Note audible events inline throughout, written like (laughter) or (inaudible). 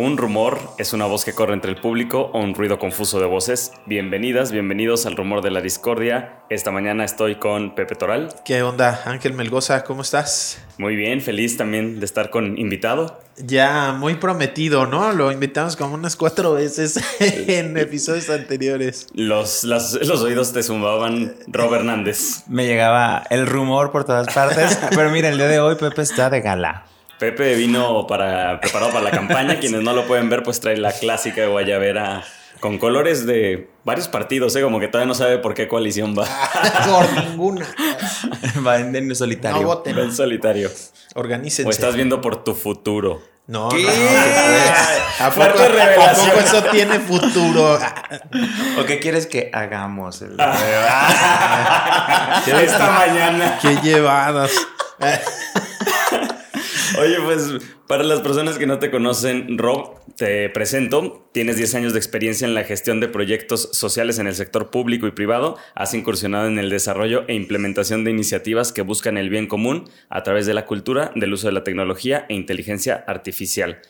Un rumor es una voz que corre entre el público o un ruido confuso de voces. Bienvenidas, bienvenidos al Rumor de la Discordia. Esta mañana estoy con Pepe Toral. ¿Qué onda, Ángel Melgoza? ¿Cómo estás? Muy bien, feliz también de estar con invitado. Ya muy prometido, ¿no? Lo invitamos como unas cuatro veces (laughs) en episodios anteriores. Los, las- los oídos te zumbaban Rob Hernández. Me llegaba el rumor por todas partes. (laughs) Pero mira, el día de hoy Pepe está de gala. Pepe vino para, preparado para la campaña. Quienes no lo pueden ver, pues trae la clásica de guayabera con colores de varios partidos, ¿eh? Como que todavía no sabe por qué coalición va. Por ninguna. Va en, en No solitario. voten. Va en solitario. Organícense. O estás viendo por tu futuro. No, ¿Qué? no, no, pues, ¿A poco, ¿A poco eso tiene futuro? ¿O qué quieres que hagamos? Esta mañana. Qué llevadas. Oye, pues para las personas que no te conocen, Rob, te presento. Tienes 10 años de experiencia en la gestión de proyectos sociales en el sector público y privado. Has incursionado en el desarrollo e implementación de iniciativas que buscan el bien común a través de la cultura, del uso de la tecnología e inteligencia artificial.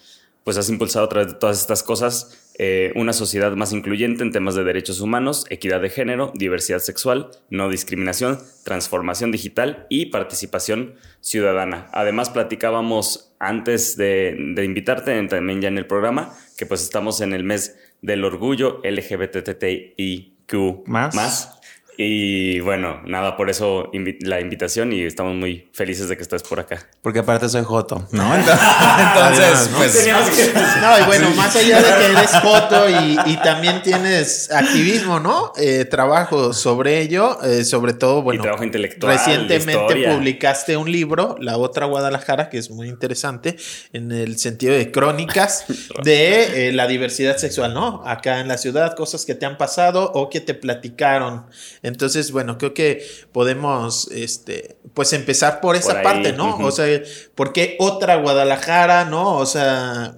Pues has impulsado a través de todas estas cosas eh, una sociedad más incluyente en temas de derechos humanos, equidad de género, diversidad sexual, no discriminación, transformación digital y participación ciudadana. Además, platicábamos antes de, de invitarte, en- también ya en el programa, que pues estamos en el mes del orgullo LGBTTIQ ¿Más? Y bueno, nada, por eso invi- la invitación y estamos muy felices de que estés por acá. Porque aparte soy Joto, ¿no? (laughs) Entonces, pues. Teníamos que- No, y bueno, más allá de que eres (laughs) foto y, y también tienes activismo, ¿no? Eh, trabajo sobre ello, eh, sobre todo, bueno, trabajo intelectual, recientemente historia. publicaste un libro, La Otra Guadalajara, que es muy interesante en el sentido de crónicas (laughs) de eh, la diversidad sexual, ¿no? Acá en la ciudad, cosas que te han pasado o que te platicaron. Entonces, bueno, creo que podemos, este, pues empezar por esa parte, ¿no? O sea, ¿por qué otra Guadalajara, no? O sea,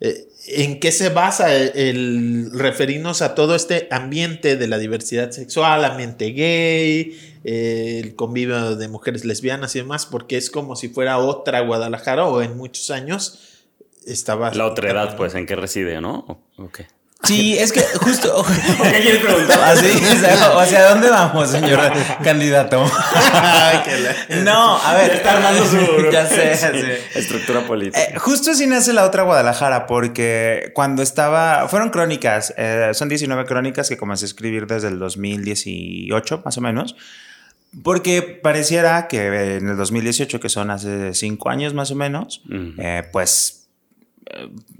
eh, ¿En qué se basa el, el referirnos a todo este ambiente de la diversidad sexual, ambiente gay, eh, el convivio de mujeres lesbianas y demás? Porque es como si fuera otra Guadalajara o en muchos años estaba... La otra edad, pues, ¿en qué reside, no? ¿O- o qué? Sí, (laughs) es que justo. ¿Qué (laughs) quieres preguntar? Así, o sea, o ¿dónde vamos, señor (laughs) candidato? No, a ver. Está armando su Ya sé, ya Sí, sé. estructura política. Eh, justo así nace la otra Guadalajara, porque cuando estaba. Fueron crónicas, eh, son 19 crónicas que comencé a escribir desde el 2018, más o menos. Porque pareciera que en el 2018, que son hace 5 años más o menos, eh, pues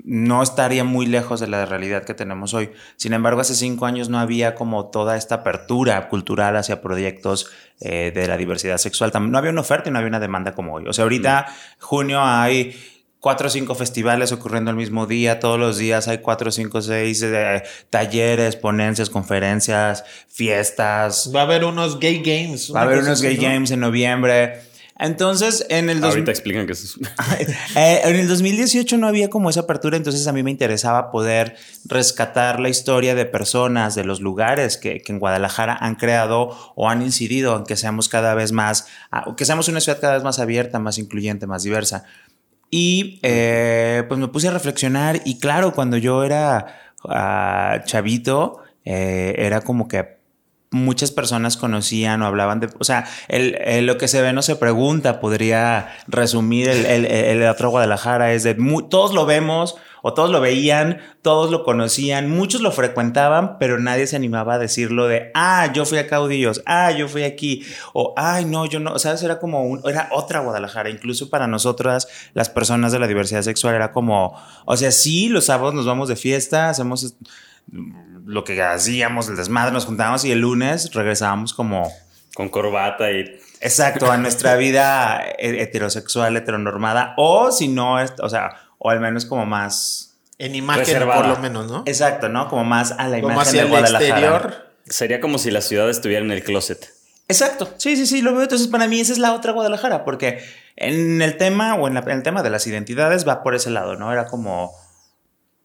no estaría muy lejos de la realidad que tenemos hoy. Sin embargo, hace cinco años no había como toda esta apertura cultural hacia proyectos eh, de la diversidad sexual. No había una oferta y no había una demanda como hoy. O sea, ahorita, junio, hay cuatro o cinco festivales ocurriendo al mismo día. Todos los días hay cuatro, cinco, seis eh, talleres, ponencias, conferencias, fiestas. Va a haber unos gay games. Va a haber unos gay ¿no? games en noviembre. Entonces, en el 2000 Ahorita explican que eso es... (laughs) eh, en el 2018 no había como esa apertura, entonces a mí me interesaba poder rescatar la historia de personas, de los lugares que, que en Guadalajara han creado o han incidido en que seamos cada vez más, ah, que seamos una ciudad cada vez más abierta, más incluyente, más diversa. Y eh, pues me puse a reflexionar y claro, cuando yo era ah, chavito, eh, era como que muchas personas conocían o hablaban de, o sea, el, el- lo que se ve no se pregunta, podría resumir el, el, otro Guadalajara, es de, todos lo vemos o todos lo veían, todos lo conocían, muchos lo frecuentaban, pero nadie se animaba a decirlo de, ah, yo fui a Caudillos, ah, yo fui aquí, o, ay, no, yo no, o sea, era como, un- era otra Guadalajara, incluso para nosotras, las personas de la diversidad sexual, era como, o sea, sí, los sábados nos vamos de fiesta, hacemos lo que hacíamos, el desmadre, nos juntábamos y el lunes regresábamos como, Con corbata y... exacto, a nuestra (laughs) vida he- heterosexual, heteronormada, o si no, es- o sea, o al menos como más, En imagen, Reservada. por lo menos, ¿no? exacto, ¿no? Como más a la Como imagen hacia de el Guadalajara. exterior. Sería como si la ciudad estuviera en el closet. Exacto, sí, sí, sí, lo veo. Entonces, para mí esa es la otra Guadalajara, porque en el tema o en, la- en el tema de las identidades va por ese lado, ¿no? Era como,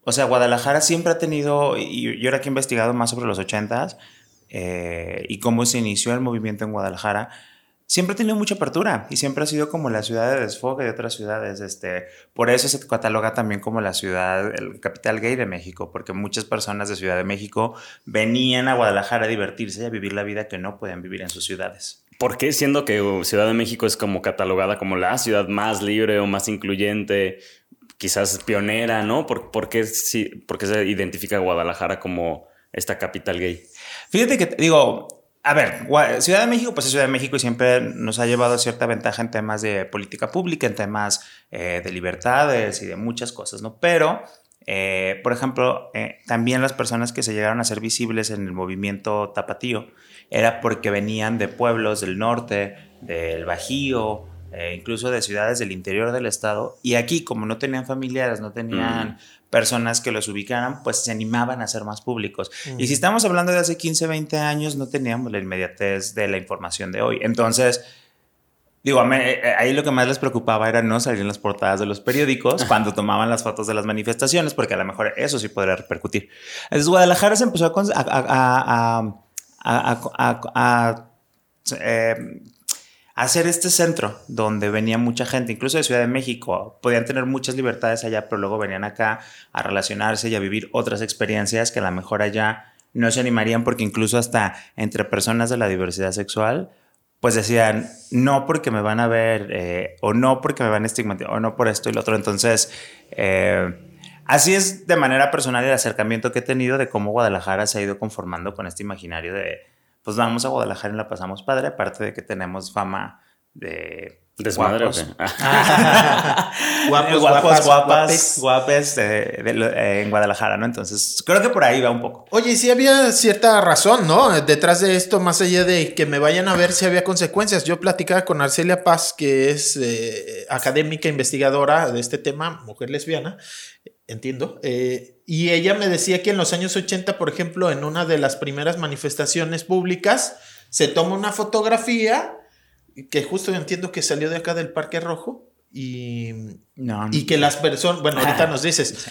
o sea, Guadalajara siempre ha tenido, y yo ahora que he investigado más sobre los ochentas, eh, y cómo se inició el movimiento en Guadalajara, siempre ha tenido mucha apertura y siempre ha sido como la ciudad de desfogue de otras ciudades. Este, por eso se cataloga también como la ciudad, el capital gay de México, porque muchas personas de Ciudad de México venían a Guadalajara a divertirse y a vivir la vida que no podían vivir en sus ciudades. ¿Por qué siendo que Ciudad de México es como catalogada como la ciudad más libre o más incluyente, quizás pionera, ¿no? ¿Por, por qué, se identifica Guadalajara como esta capital gay? Fíjate que, digo, a ver, Ciudad de México, pues es Ciudad de México y siempre nos ha llevado cierta ventaja en temas de política pública, en temas eh, de libertades y de muchas cosas, ¿no? Pero, eh, por ejemplo, eh, también las personas que se llegaron a ser visibles en el movimiento tapatío era porque venían de pueblos del norte, del Bajío, incluso de ciudades del interior del estado, y aquí, como no tenían familiares, no tenían personas que los ubicaran, pues se animaban a ser más públicos. Y si estamos hablando de hace 15, 20 años, no teníamos la inmediatez de la información de hoy. Entonces, digo, eh, eh, ahí lo que más les preocupaba era no salir en las portadas de los periódicos (laughs) cuando tomaban las fotos de las manifestaciones, porque a lo mejor eso sí podría repercutir. Entonces, Guadalajara se empezó a, a, eh, hacer este centro donde venía mucha gente, incluso de Ciudad de México, podían tener muchas libertades allá, pero luego venían acá a relacionarse y a vivir otras experiencias que a lo mejor allá no se animarían porque incluso hasta entre personas de la diversidad sexual, pues decían, no porque me van a ver, eh, o no porque me van a estigmatizar, o no por esto y lo otro. Entonces, eh, así es de manera personal el acercamiento que he tenido de cómo Guadalajara se ha ido conformando con este imaginario de pues vamos a Guadalajara y la pasamos padre, aparte de que tenemos fama de Desmadre, guapos. (laughs) guapos, guapas, guapas, guapes en Guadalajara, ¿no? Entonces, creo que por ahí va un poco. Oye, sí había cierta razón, ¿no? Detrás de esto, más allá de que me vayan a ver si había consecuencias. Yo platicaba con Arcelia Paz, que es eh, académica investigadora de este tema, mujer lesbiana, entiendo. Eh, y ella me decía que en los años 80, por ejemplo, en una de las primeras manifestaciones públicas, se toma una fotografía que justo entiendo que salió de acá del Parque Rojo. Y, y que las personas, bueno, (laughs) ahorita nos dices,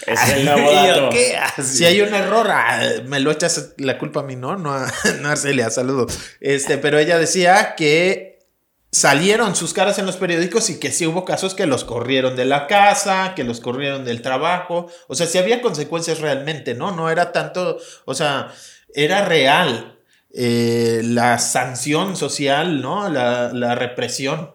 si hay un error, ah, me lo echas la culpa a mí, ¿no? No a, (laughs) no Arcelia, saludo. Este, pero ella decía que salieron sus caras en los periódicos y que sí hubo casos que los corrieron de la casa, que los corrieron del trabajo, o sea, sí había consecuencias realmente, ¿no? No era tanto, o sea, era real eh, la sanción social, ¿no? La, la, represión.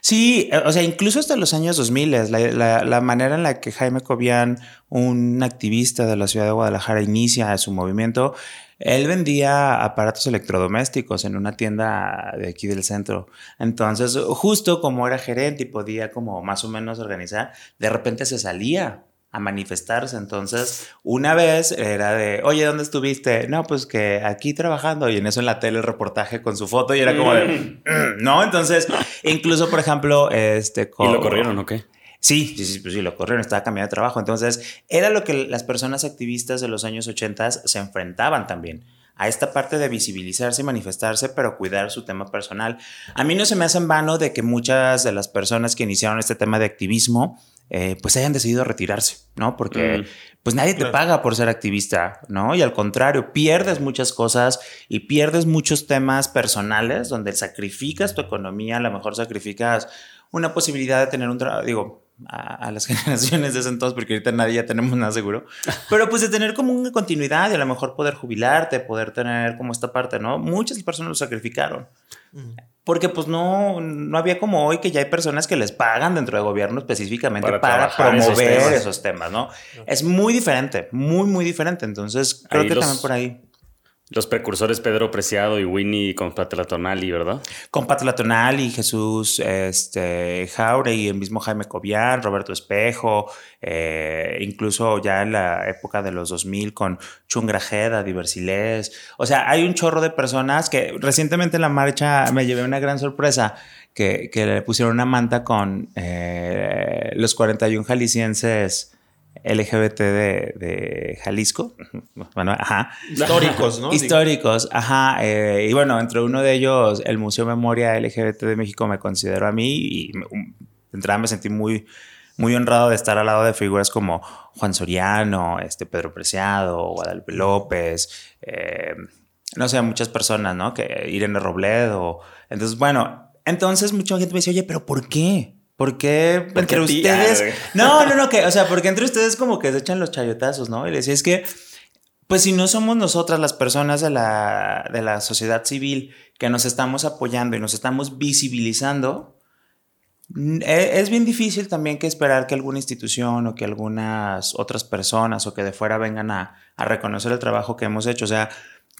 Sí, o sea, incluso hasta los años 2000, la, la, manera en la que Jaime Cobian, un activista de la ciudad de Guadalajara, inicia su movimiento, él vendía aparatos electrodomésticos en una tienda de aquí del centro. Entonces, justo como era gerente y podía como más o menos organizar, de repente se salía a manifestarse. Entonces, una vez era de, oye, ¿dónde estuviste? No, pues que aquí trabajando y en eso en la tele el reportaje con su foto y era como de, mm. no, entonces, incluso, por ejemplo, este... ¿Y lo corrieron o qué? Sí, sí, sí, pues sí, lo corrieron, estaba cambiando de trabajo. Entonces, era lo que las personas activistas de los años 80 se enfrentaban también a esta parte de visibilizarse y manifestarse, pero cuidar su tema personal. A mí no se me hace en vano de que muchas de las personas que iniciaron este tema de activismo, eh, pues hayan decidido retirarse, ¿no? Porque pues nadie te paga por ser activista, ¿no? Y al contrario, pierdes muchas cosas y pierdes muchos temas personales donde sacrificas tu economía, a lo mejor sacrificas una posibilidad de tener un trabajo, digo, a, las (laughs) generaciones de ese entonces, porque ahorita nadie ya tenemos nada seguro, (laughs) pero pues de tener como una continuidad y a lo mejor poder jubilarte, poder tener como esta parte, ¿no? Muchas personas lo sacrificaron. Porque pues no, no había como hoy que ya hay personas que les pagan dentro del gobierno específicamente para, promover esos temas, ¿no? Es muy diferente, muy, muy diferente. Entonces creo que también por ahí. Los precursores Pedro Preciado y Winnie con Patlatonali, ¿verdad? Con Patlatonali, Jesús este, y el mismo Jaime Cobian, Roberto Espejo, eh, incluso ya en la época de los 2000 con Chungrajeda, Diversilés. O sea, hay un chorro de personas que recientemente en la marcha me llevé una gran sorpresa que, que le pusieron una manta con eh, los 41 jaliscienses LGBT de, Jalisco. Bueno, ajá. Históricos, ¿no? Históricos, ajá. Eh, y bueno, entre uno de ellos, el Museo Memoria LGBT de México me consideró a mí y de entrada me sentí muy, muy honrado de estar al lado de figuras como Juan Soriano, este Pedro Preciado, Guadalupe López, eh, no sé, muchas personas, ¿no? Que Irene Robledo. Entonces, bueno, entonces mucha gente me dice, oye, pero ¿por qué? ¿Por qué entre ustedes? No, no, no, que, o sea, porque entre ustedes como que se echan los chayotazos, ¿no? Y le decía, es que, pues si no somos nosotras las personas de la, de la sociedad civil que nos estamos apoyando y nos estamos visibilizando, e, es bien difícil también que esperar que alguna institución o que algunas otras personas o que de fuera vengan a, a reconocer el trabajo que hemos hecho. O sea,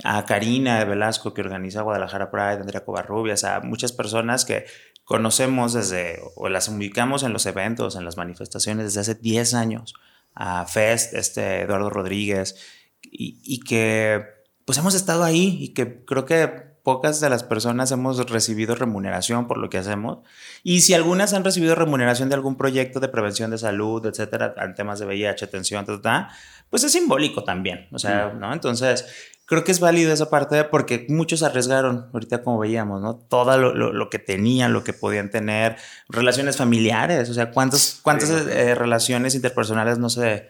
a Karina de Velasco que organiza Guadalajara Pride, Andrea Covarrubias, a muchas personas que conocemos desde, o las ubicamos en los eventos, en las manifestaciones desde hace 10 años, a Fest, este Eduardo Rodríguez, y, y que pues hemos estado ahí y que creo que pocas de las personas hemos recibido remuneración por lo que hacemos. Y si algunas han recibido remuneración de algún proyecto de prevención de salud, etcétera, en temas de VIH, atención, pues es simbólico también. O sea, ¿no? Entonces, creo que es válido esa parte porque muchos arriesgaron, ahorita como veíamos, ¿no? Todo lo, que tenían, lo que podían tener, relaciones familiares, o sea, ¿cuántas, cuántas eh, relaciones interpersonales no se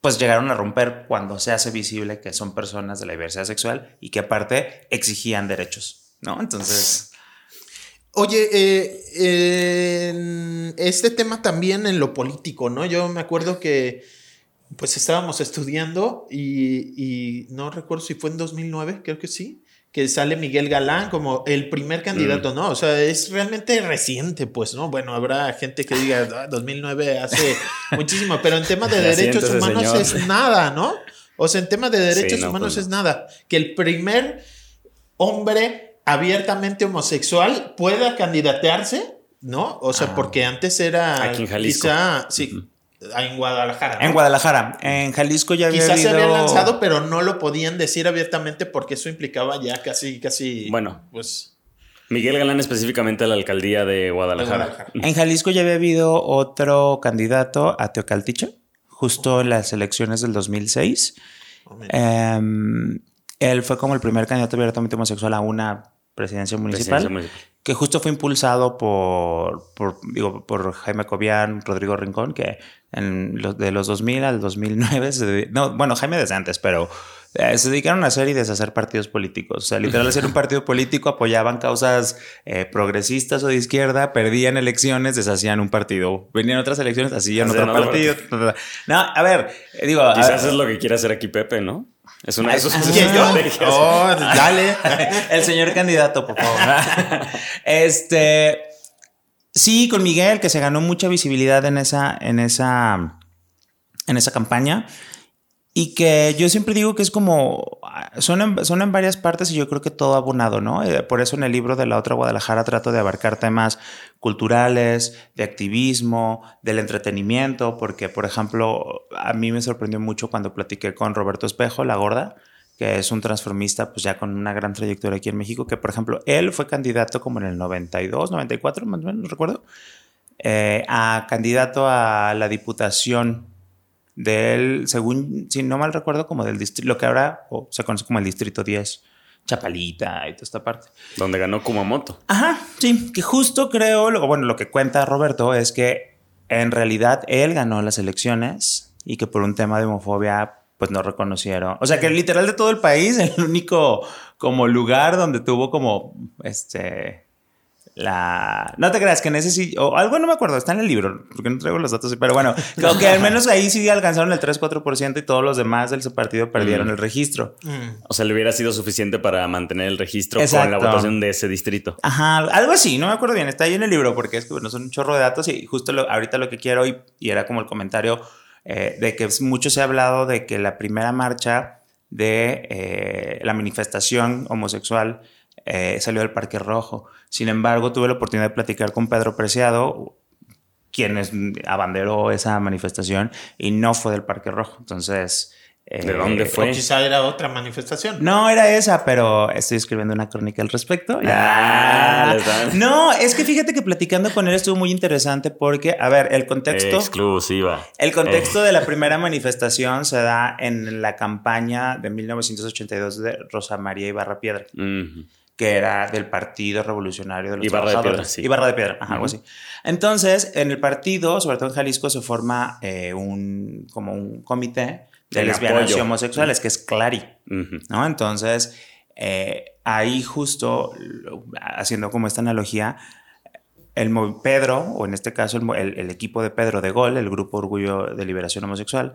pues llegaron a romper cuando se hace visible que son personas de la diversidad sexual y que aparte exigían derechos, ¿no? Entonces... (laughs) Oye, eh, este tema también en lo político, ¿no? Yo me acuerdo que pues estábamos estudiando y, y, no recuerdo si fue en 2009, creo que sí, que sale Miguel Galán como el primer candidato, mm. ¿no? O sea, es realmente reciente, pues, ¿no? Bueno, habrá gente que diga, 2009 ah, hace (laughs) muchísimo, pero en temas de derechos humanos es nada, ¿no? O sea, en temas de derechos humanos pues es nada. Que el primer hombre abiertamente homosexual pueda candidatearse, ¿no? O sea, ah. porque antes era... Aquí en Jalisco. Quizá, sí. En Guadalajara. En Guadalajara. En Jalisco ya había Quizás se habían lanzado, pero no lo podían decir abiertamente porque eso implicaba ya casi, casi. Bueno, pues. Miguel Galán específicamente a la alcaldía de Guadalajara. En Jalisco ya había habido otro candidato a Teocaltiche, justo en las elecciones del 2006. Em, él fue como el primer candidato abiertamente homosexual a una presidencia municipal, que justo fue impulsado por, por, digo, por Jaime Cobian, Rodrigo Rincón, que en los, de los 2000 al 2009, no, bueno, Jaime desde antes, pero eh, se dedicaron a hacer y deshacer partidos políticos. O sea, literal, hacer un (laughs) partido político, apoyaban causas eh, progresistas o de izquierda, perdían elecciones, deshacían un partido. Venían otras elecciones, hacían otro partido. No, a ver, eh, digo... Quizás es lo que quiere hacer aquí Pepe, ¿no? Es una de sus Oh, dale. (laughs) El señor candidato, por favor. (laughs) Este. Sí, con Miguel, que se ganó mucha visibilidad en esa, en esa, en esa campaña. Y que yo siempre digo que es como, son en, son en varias partes y yo creo que todo abonado, ¿no? Eh, por eso en el libro de la otra Guadalajara trato de abarcar temas culturales, de activismo, del entretenimiento, porque, por ejemplo, a mí me sorprendió mucho cuando platiqué con Roberto Espejo, la gorda, que es un transformista, pues ya con una gran trayectoria aquí en México, que, por ejemplo, él fue candidato como en el 92, 94, más o menos, no recuerdo, eh, a candidato a la diputación del, según, si no mal recuerdo, como del distrito, lo que ahora se conoce como el distrito 10. Chapalita y toda esta parte. Donde ganó Kumamoto. Ajá, sí, que justo creo, lo, bueno, lo que cuenta Roberto es que en realidad él ganó las elecciones y que por un tema de homofobia pues no reconocieron. O sea que literal de todo el país, (laughs) el único como lugar donde tuvo como este la... No te creas que en ese sí... O algo no me acuerdo, está en el libro, porque no traigo los datos, pero bueno, (laughs) creo que al menos ahí sí alcanzaron el 3-4% y todos los demás del partido perdieron mm. el registro. Mm. O sea, le hubiera sido suficiente para mantener el registro con la votación de ese distrito. Ajá, algo así, no me acuerdo bien, está ahí en el libro porque es que bueno, son un chorro de datos y justo ahorita lo que quiero y, y era como el comentario eh, de que mucho se ha hablado de que la primera marcha de eh, la manifestación homosexual eh, salió del Parque Rojo. Sin embargo, tuve la oportunidad de platicar con Pedro Preciado, quien abanderó esa manifestación y no fue del Parque Rojo. Entonces... ¿De dónde eh, fue? O quizá era otra manifestación. No, era esa, pero estoy escribiendo una crónica al respecto. Ah, no, es que fíjate que platicando con él estuvo muy interesante porque, a ver, el contexto. Exclusiva. El contexto de la (laughs) primera manifestación se da en la campaña de 1982 de Rosa María Ibarra Piedra que era del Partido Revolucionario de los Ibarra de Piedra, sí. Ibarra de Piedra, ajá, algo así. Entonces, en el partido, sobre todo en Jalisco, se forma eh, un, como un comité de lesbianas apoyo. y homosexuales, que es Clary. ¿no? Entonces, eh, ahí justo, haciendo como esta analogía, el Pedro, o en este caso el- el equipo de Pedro de Gol, el Grupo Orgullo de Liberación Homosexual,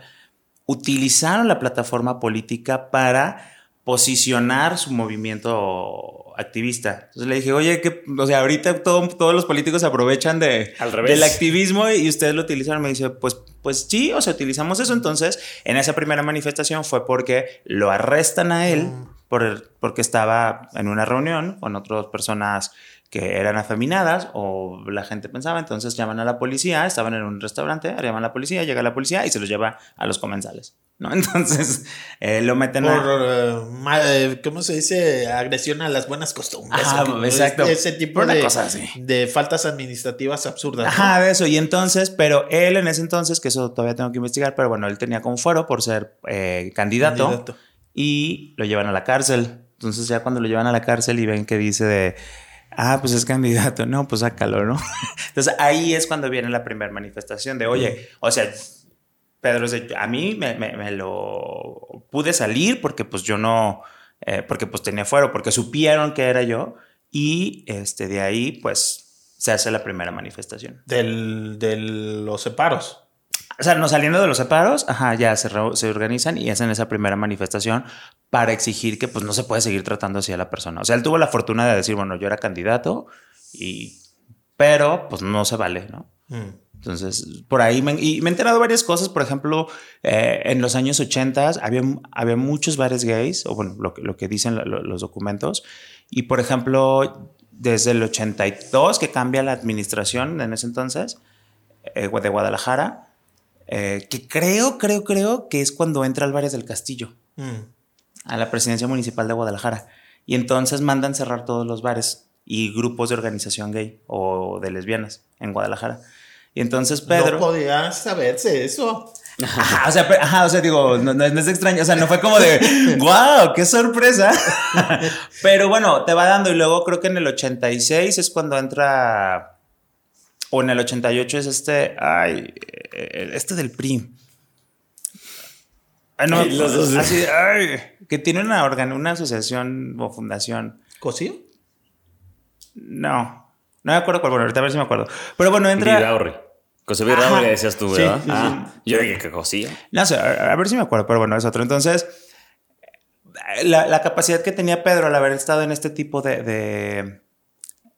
utilizaron la plataforma política para posicionar su movimiento activista. Entonces le dije, oye, que, o sea, ahorita todo- todos los políticos se aprovechan de, Al revés. del activismo y ustedes lo utilizaron. Me dice, pues, pues sí, o sea, utilizamos eso. Entonces, en esa primera manifestación fue porque lo arrestan a él por el- porque estaba en una reunión con otras personas que eran afeminadas o la gente pensaba, entonces llaman a la policía, estaban en un restaurante, llaman a la policía, llega la policía y se los lleva a los comensales, ¿no? (laughs) Entonces eh, lo meten Por, a... eh, ma- eh, ¿cómo se dice? Agresión a las buenas costumbres. Ajá, exacto. Ese tipo de, cosa así. de faltas administrativas absurdas. Ajá, de eso. Y entonces, pero él en ese entonces, que eso todavía tengo que investigar, pero bueno, él tenía como fuero por ser eh, candidato, Candidato. y lo llevan a la cárcel. Entonces ya cuando lo llevan a la cárcel y ven que dice de, ah, pues es candidato, no, pues sácalo, ¿no? (laughs) Entonces ahí es cuando viene la primera manifestación de, oye, o sea, Pedro a mí me, me- me lo pude salir porque pues yo no, eh, porque pues tenía fuero, porque supieron que era yo y este, de ahí pues se hace la primera manifestación. Del, de los separos. O sea, no saliendo de los separos, ajá, ya se, se organizan y hacen esa primera manifestación para exigir que pues no se puede seguir tratando así a la persona. O sea, él tuvo la fortuna de decir, bueno, yo era candidato y pero pues no se vale, ¿no? Mm. Entonces, por ahí me, y me he enterado varias cosas. Por ejemplo, eh, en los años 80 había, había muchos bares gays, o bueno, lo, que- lo que dicen lo- los documentos. Y por ejemplo, desde el 82 que cambia la administración en ese entonces eh, de Guadalajara, eh, que creo, creo, creo que es cuando entra Álvarez del Castillo Mm. A la presidencia municipal de Guadalajara. Y entonces mandan cerrar todos los bares y grupos de organización gay o de lesbianas en Guadalajara. Y entonces Pedro... No podía saberse eso. Ajá, o sea, pe- ajá, o sea, digo, no, no- es extraño, o sea, no fue como de, (laughs) wow, qué sorpresa. (laughs) Pero bueno, te va dando y luego creo que en el 86 es cuando entra, o en el 88 es este, ay, eh, este del PRI. Ay, no, Ay, los dos. así, ay, que tiene una, organ, una asociación o fundación. ¿Cosío? No, no me acuerdo cuál, bueno, ahorita a ver si me acuerdo. Pero bueno, entra... Vidaurri. José Ajá. Vidaurri decías tú, ¿verdad? sí, ah, yo dije que cosía. No sé, a, a ver si me acuerdo, pero bueno, es otro. Entonces, la, la capacidad que tenía Pedro al haber estado en este tipo de, de,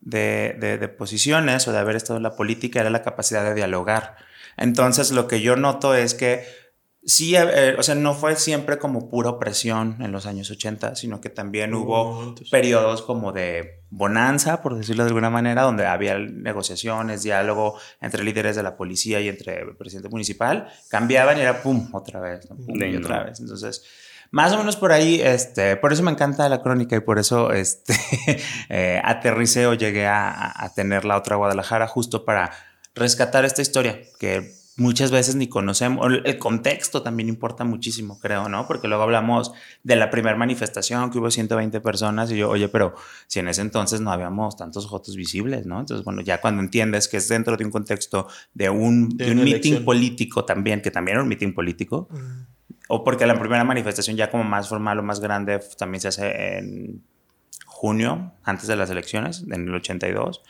de- de- de posiciones o de haber estado en la política era la capacidad de dialogar. Entonces, lo que yo noto es que sí, eh, o sea, no fue siempre como pura opresión en los años 80, sino que también hubo periodos como de bonanza, por decirlo de alguna manera, donde había negociaciones, diálogo entre líderes de la policía y entre el presidente municipal, cambiaban y era pum, otra vez, ¿no? pum, y otra vez. Entonces, más o menos por ahí, este, por eso me encanta la crónica y por eso este, (laughs) eh, aterricé o llegué a- a tener la otra Guadalajara justo para rescatar esta historia que muchas veces ni conocemos. El contexto también importa muchísimo, creo, ¿no? Porque luego hablamos de la primera manifestación que hubo 120 personas y yo, oye, pero si en ese entonces no habíamos tantos fotos visibles, ¿no? Entonces, bueno, ya cuando entiendes que es dentro de un contexto de un, De de un meeting político también, que también era un meeting político, o porque la primera manifestación ya como más formal o más grande también se hace en junio, antes de las elecciones, en el 82.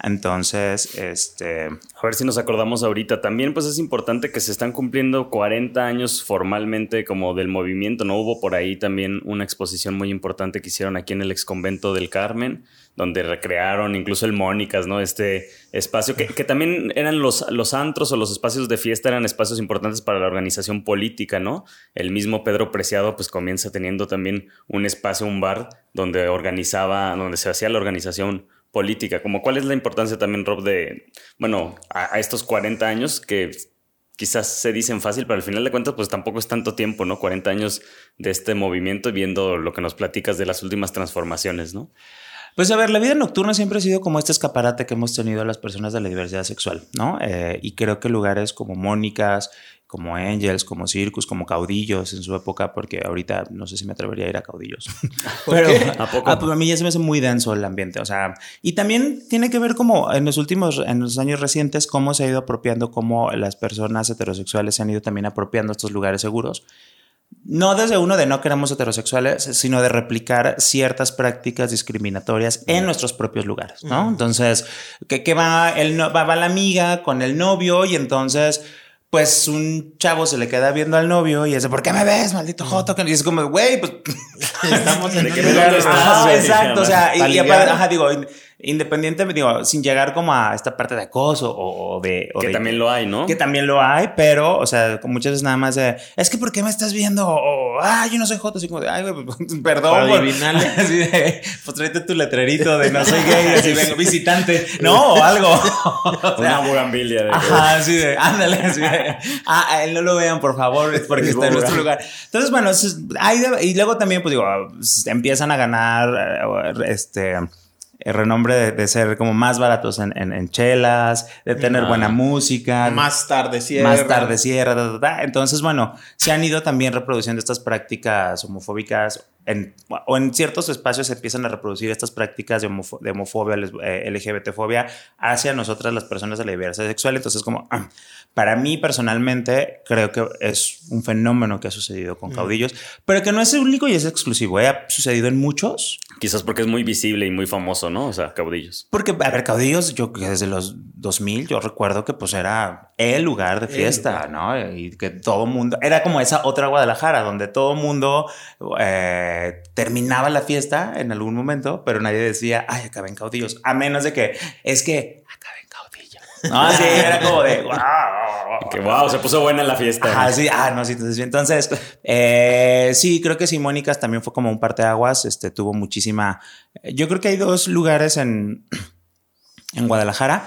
Entonces, este... A ver si nos acordamos ahorita. También, pues es importante que se están cumpliendo 40 años formalmente como del movimiento. No hubo por ahí también una exposición muy importante que hicieron aquí en el ex convento del Carmen, donde recrearon incluso el Mónicas, ¿no? Este espacio que, que también eran los, los antros o los espacios de fiesta, eran espacios importantes para la organización política, ¿no? El mismo Pedro Preciado, pues comienza teniendo también un espacio, un bar, donde organizaba, donde se hacía la organización política. Como cuál es la importancia también, Rob, de, bueno, a, a estos 40 años que quizás se dicen fácil, pero al final de cuentas, pues tampoco es tanto tiempo, ¿no? 40 años de este movimiento viendo lo que nos platicas de las últimas transformaciones, ¿no? Pues a ver, la vida nocturna siempre ha sido como este escaparate que hemos tenido las personas de la diversidad sexual, ¿no? Eh, y creo que lugares como Mónicas, como Angels, como Circus, como Caudillos en su época, porque ahorita no sé si me atrevería a ir a Caudillos. (laughs) ¿Por Pero? ¿A poco? Ah, pues a mí ya se me hace muy denso el ambiente, o sea, y también tiene que ver como en los últimos, en los años recientes, cómo se ha ido apropiando, cómo las personas heterosexuales se han ido también apropiando estos lugares seguros no desde uno de no queremos heterosexuales, sino de replicar ciertas prácticas discriminatorias en nuestros propios lugares, ¿no? Entonces, que, va, el, va, va la amiga con el novio y entonces pues un chavo se le queda viendo al novio y dice, ¿por qué me ves, maldito joto? Y es como, güey, pues (laughs) estamos en el lugar. exacto, o sea, y, y aparte, ajá, digo, independiente, digo, sin llegar como a esta parte de acoso o, de... que también lo hay, ¿no? Que también lo hay, pero, o sea, muchas veces nada más de, es que ¿por qué me estás viendo? O, ah, yo no soy joto, así como de, ay, (laughs) perdón. (laughs) así de, pues tráete tu letrerito de no soy gay, así vengo, (laughs) visitante, ¿no, o algo. o Una bugambilia de... Ajá, así de, ándale, así de, ah, a él no lo vean, por favor, porque está en nuestro lugar. Entonces, bueno, hay y luego también, pues digo, empiezan a ganar, eh, este el renombre de, ser como más baratos en, en, chelas, de tener buena música. Más tarde cierra. Más tarde cierra. Entonces, bueno, se han ido también reproduciendo estas prácticas homofóbicas en, o en ciertos espacios se empiezan a reproducir estas prácticas de, de homofobia, eh, LGBTfobia hacia nosotras las personas de la diversidad sexual. Entonces, como ah, para mí personalmente creo que es un fenómeno que ha sucedido con mm. caudillos, pero que no es el único y es exclusivo. ¿eh? Ha sucedido en muchos. Quizás porque es muy visible y muy famoso, ¿no? O sea, caudillos. Porque, a ver, caudillos, yo desde los 2000, yo recuerdo que pues era el lugar de fiesta, ¿no? Y que todo mundo, era como esa otra Guadalajara, donde todo mundo... Eh, terminaba la fiesta en algún momento, pero nadie decía, ay, acabé en caudillos, a menos de que es que acabé en caudillos. No, sí, era como de, wow. Que wow, se puso buena la fiesta. Ah, sí, ah, no, sí, entonces, entonces eh, sí, creo que Simónicas también fue como un parteaguas, este, tuvo muchísima, yo creo que hay dos lugares en, en Guadalajara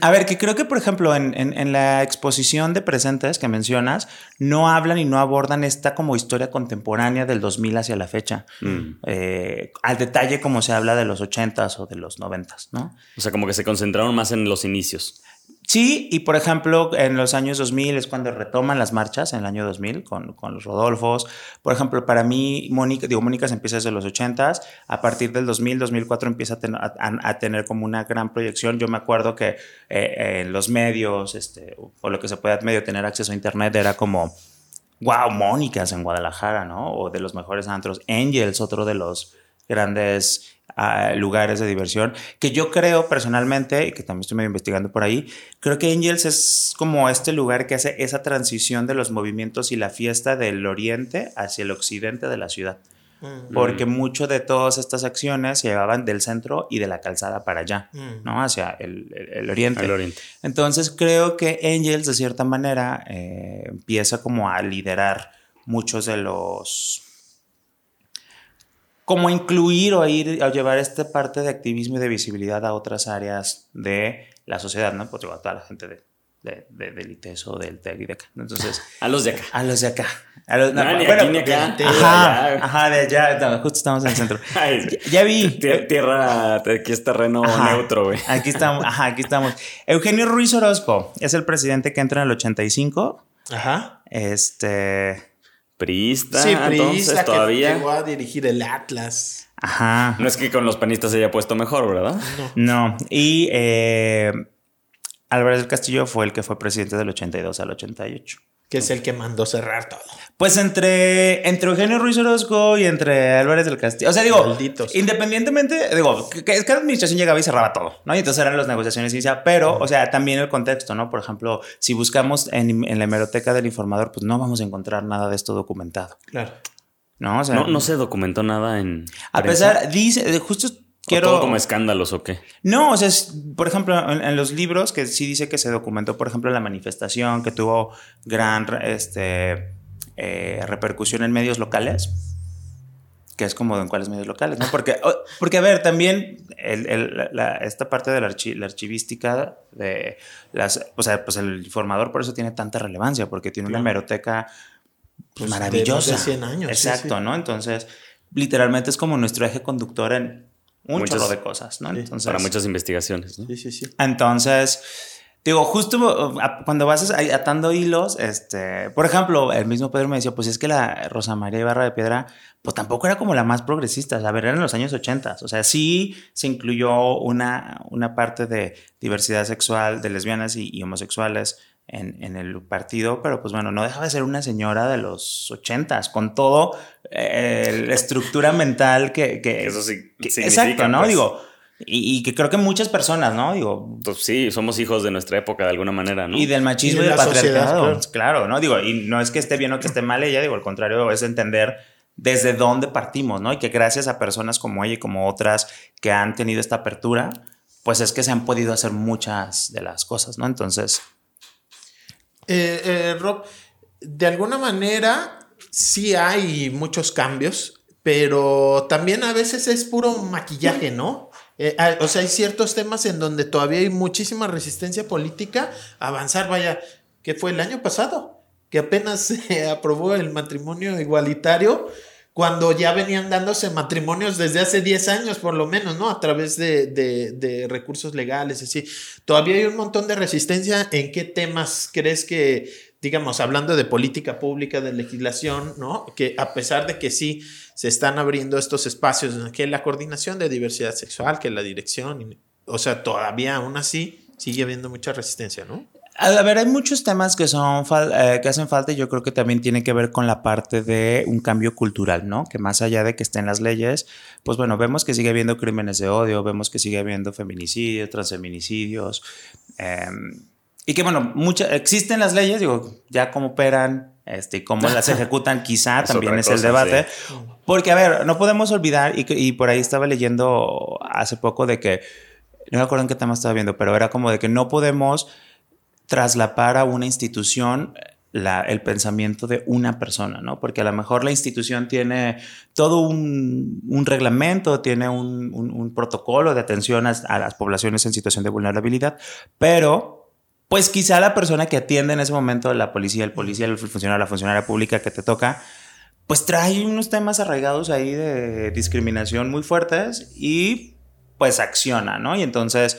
a ver, que creo que, por ejemplo, en, la exposición de presentes que mencionas, no hablan y no abordan esta como historia contemporánea del 2000 hacia la fecha. Mm. Eh, al detalle como se habla de los 80s o de los 90s, ¿no? O sea, como que se concentraron más en los inicios. Sí, y por ejemplo, en los años 2000 es cuando retoman las marchas, en el año 2000, con, con los Rodolfos. Por ejemplo, para mí, Mónica, digo, Mónica se empieza desde los 80s, a partir del 2000, 2004 empieza a, tener como una gran proyección. Yo me acuerdo que eh, en los medios, este, o lo que se pueda medio tener acceso a Internet, era como, wow, Mónicas en Guadalajara, ¿no? O de los mejores antros. Angels, otro de los grandes lugares de diversión, que yo creo personalmente, y que también estoy medio investigando por ahí, creo que Angels es como este lugar que hace esa transición de los movimientos y la fiesta del oriente hacia el occidente de la ciudad. Mm. Porque mucho de todas estas acciones se llevaban del centro y de la calzada para allá, mm. ¿no? Hacia el, oriente. oriente. Entonces creo que Angels de cierta manera eh, empieza como a liderar muchos de los como incluir o ir a llevar esta parte de activismo y de visibilidad a otras áreas de la sociedad, ¿no? Pues a toda la gente de, de, de, del ITES o del TEC y de acá. Entonces, a los de acá. A los de acá. A los, no, ni aquí ni acá. Ajá, ajá, de allá, justo estamos en el centro. (laughs) ya, vi. (laughs) Tierra, aquí es terreno neutro, güey. Aquí estamos, ajá, aquí estamos. Eugenio Ruiz Orozco es el presidente que entra en el 85. Ajá. Este Priista, sí, entonces todavía. llegó a dirigir el Atlas. Ajá. No es que con los panistas se haya puesto mejor, ¿verdad? No. no. Y eh, Álvarez del Castillo fue el que fue presidente del 82 al 88 que es el que mandó cerrar todo. Pues entre, entre Eugenio Ruiz Orozco y entre Álvarez del Castillo. O sea, digo, independientemente, digo, que, que la administración llegaba y cerraba todo, ¿no? Y entonces eran las negociaciones y ya, pero, o sea, también el contexto, ¿no? Por ejemplo, si buscamos en, en, la hemeroteca del informador, pues no vamos a encontrar nada de esto documentado. Claro. No, o sea, no, no se documentó nada en. A pesar, dice, justo Quiero... todo como escándalos o qué? No, o sea, por ejemplo, en, los libros que sí dice que se documentó, por ejemplo, la manifestación que tuvo gran este, eh, repercusión en medios locales, que es como en cuáles medios locales, ¿no? Porque, porque a ver, también esta parte de la, archivística de las, o sea, pues el informador por eso tiene tanta relevancia, porque tiene una hemeroteca pues, maravillosa. De 100 años. Exacto, ¿no? Entonces, literalmente es como nuestro eje conductor en un muchas, de cosas, ¿no? Entonces, para muchas investigaciones, ¿no? Sí, sí, sí. Entonces, digo, justo cuando vas atando hilos, este, por ejemplo, el mismo Pedro me decía, pues es que la Rosa María Ibarra de Piedra, pues tampoco era como la más progresista, a ver, era en los años 80, o sea, sí se incluyó una, una parte de diversidad sexual de lesbianas y, homosexuales en, el partido, pero pues bueno, no dejaba de ser una señora de los ochentas, con todo eh, la estructura mental que... que Eso sí. exacto, ¿no? Pues. Digo, y, que creo que muchas personas, ¿no? Digo... Pues sí, somos hijos de nuestra época de alguna manera, ¿no? Y del machismo y, del patriarcado. claro. ¿no? Digo, y no es que esté bien o que esté mal ella, digo, al contrario, es entender desde dónde partimos, ¿no? Y que gracias a personas como ella y como otras que han tenido esta apertura, pues es que se han podido hacer muchas de las cosas, ¿no? Entonces... Eh, eh, Rob, de alguna manera sí hay muchos cambios, pero también a veces es puro maquillaje, ¿no? Eh, o sea, hay ciertos temas en donde todavía hay muchísima resistencia política a avanzar. Vaya, que fue el año pasado, que apenas (laughs) se aprobó el matrimonio igualitario, cuando ya venían dándose matrimonios desde hace 10 años, por lo menos, ¿no? A través de, de recursos legales, así. Todavía hay un montón de resistencia. ¿En qué temas crees que digamos, hablando de política pública, de legislación, ¿no? Que a pesar de que sí se están abriendo estos espacios, que la coordinación de diversidad sexual, que la dirección, o sea, todavía aún así sigue habiendo mucha resistencia, ¿no? A ver, hay muchos temas que son eh, que hacen falta y yo creo que también tiene que ver con la parte de un cambio cultural, ¿no? Que más allá de que estén las leyes, pues bueno, vemos que sigue habiendo crímenes de odio, vemos que sigue habiendo feminicidios, transfeminicidios, eh, y que bueno, muchas existen las leyes, digo, ya cómo operan este, cómo las (laughs) ejecutan, quizá también es el debate. Porque, a ver, no podemos olvidar, y, y por ahí estaba leyendo hace poco de que, no me acuerdo en qué tema estaba viendo, pero era como de que no podemos traslapar a una institución la, el pensamiento de una persona, ¿no? Porque a lo mejor la institución tiene todo un, un reglamento, tiene un, un, protocolo de atención a, a las poblaciones en situación de vulnerabilidad, pero pues quizá la persona que atiende en ese momento, la policía, el policía, el funcionario, la funcionaria pública que te toca, pues trae unos temas arraigados ahí de discriminación muy fuertes y pues acciona, ¿no? Y entonces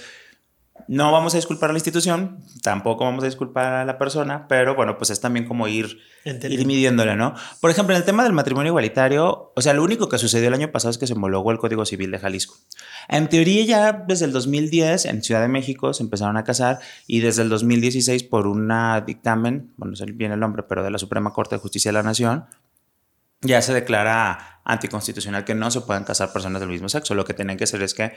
no vamos a disculpar a la institución, tampoco vamos a disculpar a la persona, pero bueno, pues es también como ir, ir midiéndole, ¿no? Por ejemplo, en el tema del matrimonio igualitario, o sea, lo único que sucedió el año pasado es que se homologó el Código Civil de Jalisco. En teoría ya desde el 2010 en Ciudad de México se empezaron a casar y desde el 2016 por un dictamen, bueno, no sé bien el nombre, pero de la Suprema Corte de Justicia de la Nación, ya se declara anticonstitucional que no se puedan casar personas del mismo sexo. Lo que tienen que hacer es que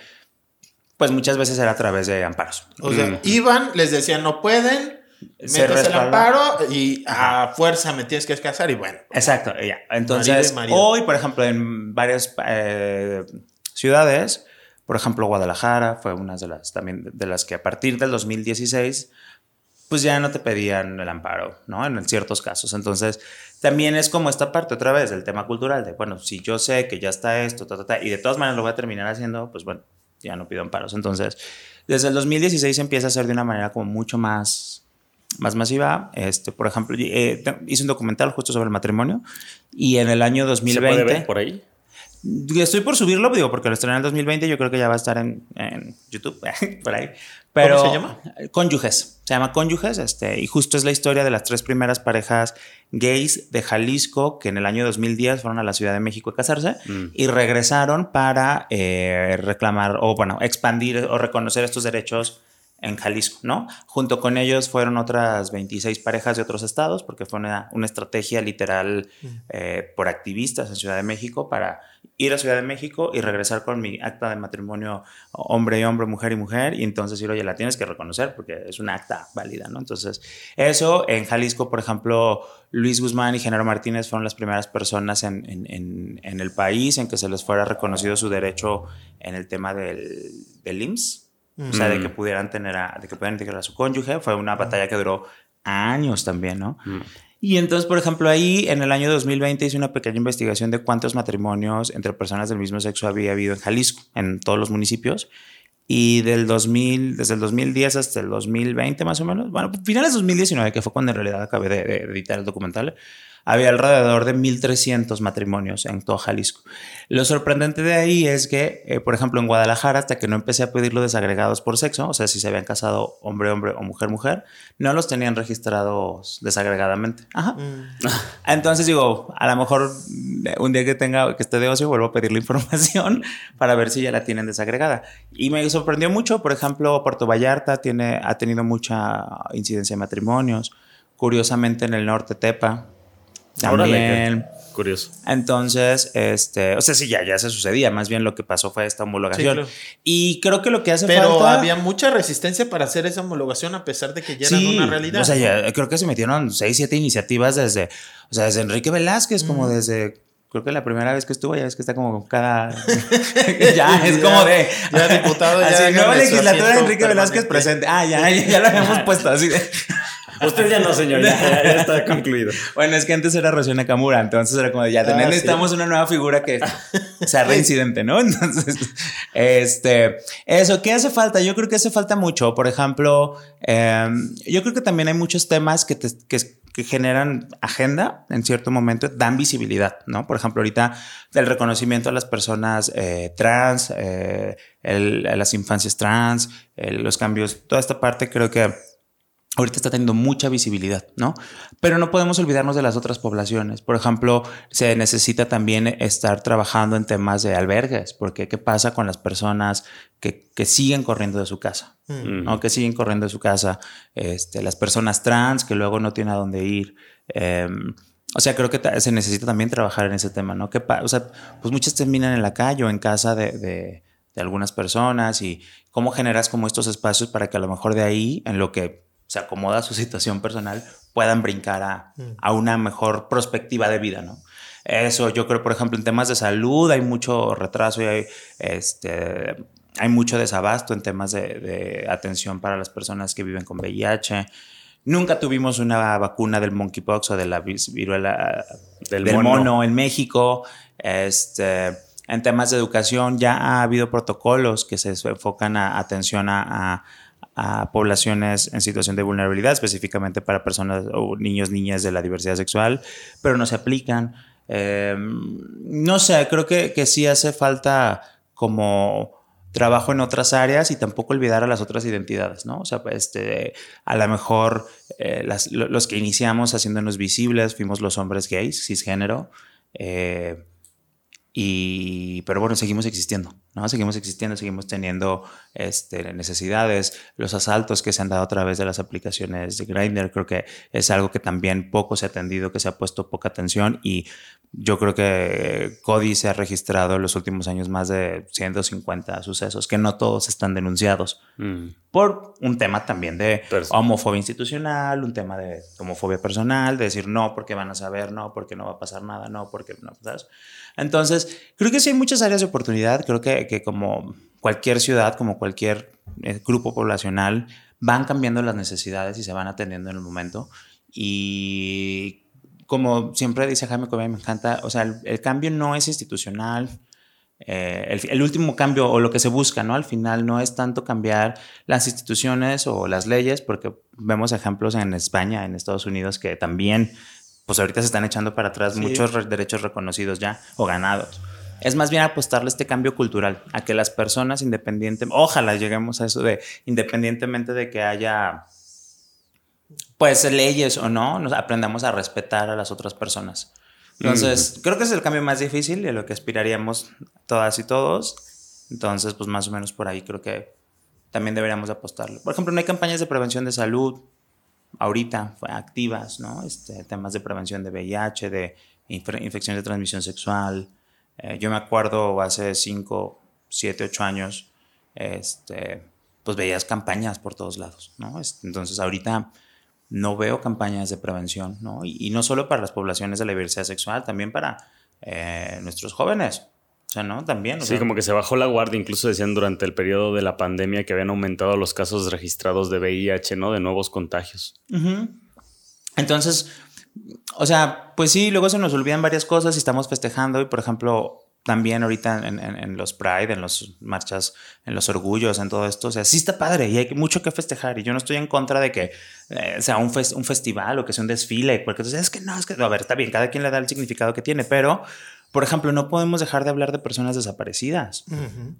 pues muchas veces era a través de amparos. O sea, mm. iban, les decían no pueden, metes el amparo y a fuerza me tienes que casar y bueno. Exacto, ya. Entonces, hoy, por ejemplo, en varias eh, ciudades, por ejemplo, Guadalajara fue una de las también de las que a partir del 2016 pues ya no te pedían el amparo, ¿no? En ciertos casos. Entonces, también es como esta parte otra vez del tema cultural de, bueno, si yo sé que ya está esto, y de todas maneras lo voy a terminar haciendo, pues bueno, ya no pido amparos. Entonces, desde el 2016 empieza a ser de una manera como mucho más, más masiva. Este, por ejemplo, eh, hice un documental justo sobre el matrimonio y en el año 2020... ¿Se puede ver por ahí? Estoy por subirlo, digo, porque lo estrené en el 2020. Yo creo que ya va a estar en, en YouTube, (laughs) por ahí. Pero, ¿Cómo se llama? Cónyuges. Se llama Cónyuges. Este, y justo es la historia de las tres primeras parejas gays de Jalisco que en el año 2010 fueron a la Ciudad de México a casarse mm. y regresaron para eh, reclamar o, bueno, expandir o reconocer estos derechos en Jalisco, ¿no? Junto con ellos fueron otras 26 parejas de otros estados, porque fue una, estrategia literal eh, por activistas en Ciudad de México para ir a Ciudad de México y regresar con mi acta de matrimonio hombre y hombre, mujer y mujer, y entonces decir, oye, la tienes que reconocer porque es una acta válida, ¿no? Entonces, eso en Jalisco, por ejemplo, Luis Guzmán y Genaro Martínez fueron las primeras personas en, en, el país en que se les fuera reconocido su derecho en el tema del, del IMSS o sea, de que pudieran tener a, de que pudieran integrar a su cónyuge. Fue una batalla que duró años también, ¿no? Y entonces, por ejemplo, ahí en el año 2020 hice una pequeña investigación de cuántos matrimonios entre personas del mismo sexo había habido en Jalisco, en todos los municipios. Y del 2000, desde el 2010 hasta el 2020 más o menos, bueno, finales de 2019, que fue cuando en realidad acabé de, editar el documental, había alrededor de 1.300 matrimonios en todo Jalisco. Lo sorprendente de ahí es que, eh, por ejemplo, en Guadalajara, hasta que no empecé a pedirlo desagregados por sexo, o sea, si se habían casado hombre-hombre o mujer-mujer, no los tenían registrados desagregadamente. Ajá. Mm. (laughs) Entonces digo, a lo mejor eh, un día que tenga que esté de ocio vuelvo a pedir la información (laughs) para ver si ya la tienen desagregada. Y me sorprendió mucho, por ejemplo, Puerto Vallarta tiene, ha tenido mucha incidencia de matrimonios. Curiosamente en el norte Tepa también. qué curioso. Entonces, este, o sea, sí, ya, ya se sucedía. Más bien lo que pasó fue esta homologación. claro. Y creo que lo que hace Pero falta. había mucha resistencia para hacer esa homologación a pesar de que ya Sí, era una realidad. O sea, ya, creo que se metieron seis, siete iniciativas desde, o sea, desde Enrique Velázquez, como desde, creo que la primera vez que estuvo, ya ves que está como cada, (laughs) (laughs) ya, es Ya, como de, ya diputado, (laughs) ya así, nueva legislatura de Enrique Velázquez presente. Ah, ya, ya, ya lo habíamos puesto así de. Usted ya no, señor, ya, está concluido. (laughs) Bueno, es que antes era Rocío Nakamura, entonces era como de ya Ah, sí. necesitamos una nueva figura que (laughs) sea reincidente, ¿no? (laughs) Entonces, este, eso, ¿qué hace falta? Yo creo que hace falta mucho. Por ejemplo, eh, yo creo que también hay muchos temas que, te- que, que generan agenda en cierto momento, dan visibilidad, ¿no? Por ejemplo, ahorita el reconocimiento a las personas eh, trans, eh, el- a las infancias trans, el- los cambios, toda esta parte creo que ahorita está teniendo mucha visibilidad, ¿no? Pero no podemos olvidarnos de las otras poblaciones. Por ejemplo, se necesita también estar trabajando en temas de albergues, porque ¿qué pasa con las personas que, que siguen corriendo de su casa? Mm. ¿no? Que siguen corriendo de su casa, este, las personas trans que luego no tienen a dónde ir. Eh, o sea, creo que se necesita también trabajar en ese tema, ¿no? Que o sea, pues muchas terminan en la calle o en casa de, de- de algunas personas y cómo generas como estos espacios para que a lo mejor de ahí, en lo que se acomoda su situación personal, puedan brincar a, a una mejor perspectiva de vida, ¿no? Eso, yo creo, por ejemplo, en temas de salud hay mucho retraso y hay, este, hay mucho desabasto en temas de, de atención para las personas que viven con VIH. Nunca tuvimos una vacuna del monkeypox o de la viruela Del del, mono. mono. en México. Este, en temas de educación ya ha habido protocolos que se enfocan a atención a, a- a poblaciones en situación de vulnerabilidad, específicamente para personas o niños, niñas de la diversidad sexual, pero no se aplican. Eh, no sé, creo que, que sí hace falta como trabajo en otras áreas y tampoco olvidar a las otras identidades, ¿no? O sea, este, a lo mejor eh, los que iniciamos haciéndonos visibles fuimos los hombres gays, cisgénero, eh, y, pero bueno, seguimos existiendo, ¿no? Seguimos existiendo, seguimos teniendo este, necesidades. Los asaltos que se han dado a través de las aplicaciones de Grindr, creo que es algo que también poco se ha atendido, que se ha puesto poca atención y yo creo que Cody se ha registrado en los últimos años más de 150 sucesos, que no todos están denunciados Mm. por un tema también de homofobia institucional, un tema de homofobia personal, de decir no porque van a saber, no porque no va a pasar nada, no porque no, ¿sabes? Entonces, creo que sí hay muchas áreas de oportunidad, creo que, que como cualquier ciudad, como cualquier eh, grupo poblacional, van cambiando las necesidades y se van atendiendo en el momento. Y como siempre dice Jaime Covey, me encanta, o sea, el, el cambio no es institucional, eh, el, el último cambio o lo que se busca, ¿no? Al final no es tanto cambiar las instituciones o las leyes, porque vemos ejemplos en España, en Estados Unidos, que también, pues ahorita se están echando para atrás Sí. muchos re- derechos reconocidos ya o ganados. Es más bien apostarle este cambio cultural, a que las personas independientes, ojalá lleguemos a eso de independientemente de que haya, pues, leyes o no, nos aprendamos a respetar a las otras personas. Entonces, creo que es el cambio más difícil y a lo que aspiraríamos todas y todos. Entonces, pues más o menos por ahí creo que también deberíamos apostarle. Por ejemplo, no hay campañas de prevención de salud ahorita activas, ¿no? Este, temas de prevención de VIH, de inf- infecciones de transmisión sexual. Eh, yo me acuerdo hace 5, 7, 8 años, este, pues veías campañas por todos lados, ¿no? Este, Entonces, ahorita no veo campañas de prevención, ¿no? Y, y no solo para las poblaciones de la diversidad sexual, también para eh, nuestros jóvenes. O sea, ¿no? También. o Sí, sea, como que se bajó la guardia. Incluso decían durante el periodo de la pandemia que habían aumentado los casos registrados de VIH, ¿no? De nuevos contagios. Entonces, o sea, pues sí, luego se nos olvidan varias cosas y estamos festejando y, por ejemplo, también ahorita en, los Pride, en las marchas, en los orgullos, en todo esto. O sea, sí está padre y hay mucho que festejar. Y yo no estoy en contra de que eh, sea un, un, festival o que sea un desfile. Porque entonces es que no, es que, a ver, está bien, cada quien le da el significado que tiene, pero por ejemplo, no podemos dejar de hablar de personas desaparecidas.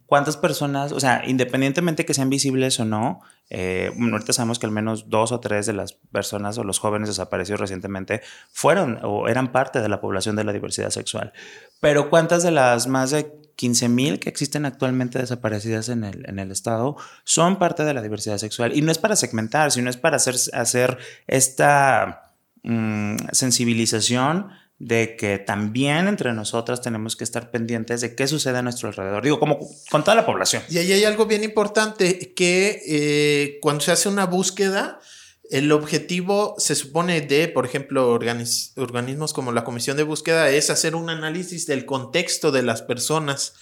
¿Cuántas personas, o sea, independientemente que sean visibles o no, eh, ahorita sabemos que al menos dos o tres de las personas o los jóvenes desaparecidos recientemente fueron o eran parte de la población de la diversidad sexual. Pero ¿cuántas de las más de 15 mil que existen actualmente desaparecidas en el, en el Estado son parte de la diversidad sexual? Y no es para segmentar, sino es para hacer, hacer esta mm, sensibilización de que también entre nosotras tenemos que estar pendientes de qué sucede a nuestro alrededor, digo, como con toda la población. Y ahí hay algo bien importante, que eh, cuando se hace una búsqueda, el objetivo se supone de, por ejemplo, organismos como la Comisión de Búsqueda, es hacer un análisis del contexto de las personas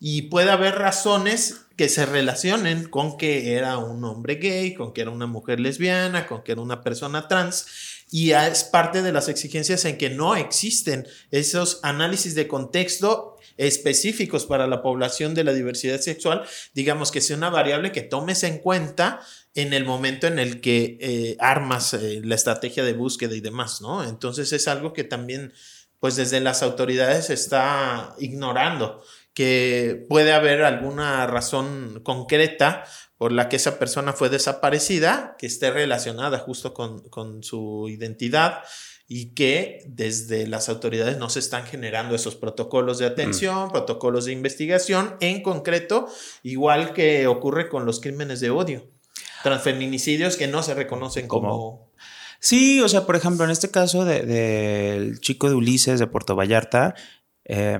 y puede haber razones que se relacionen con que era un hombre gay, con que era una mujer lesbiana, con que era una persona trans y es parte de las exigencias en que no existen esos análisis de contexto específicos para la población de la diversidad sexual, digamos que sea una variable que tomes en cuenta en el momento en el que eh, armas eh, la estrategia de búsqueda y demás, ¿no? Entonces es algo que también, pues desde las autoridades se está ignorando, que puede haber alguna razón concreta por la que esa persona fue desaparecida, que esté relacionada justo con, su identidad y que desde las autoridades no se están generando esos protocolos de atención, mm. protocolos de investigación, en concreto, igual que ocurre con los crímenes de odio, transfeminicidios que no se reconocen como... Sí, o sea, por ejemplo, en este caso del chico de Ulises de Puerto Vallarta, eh,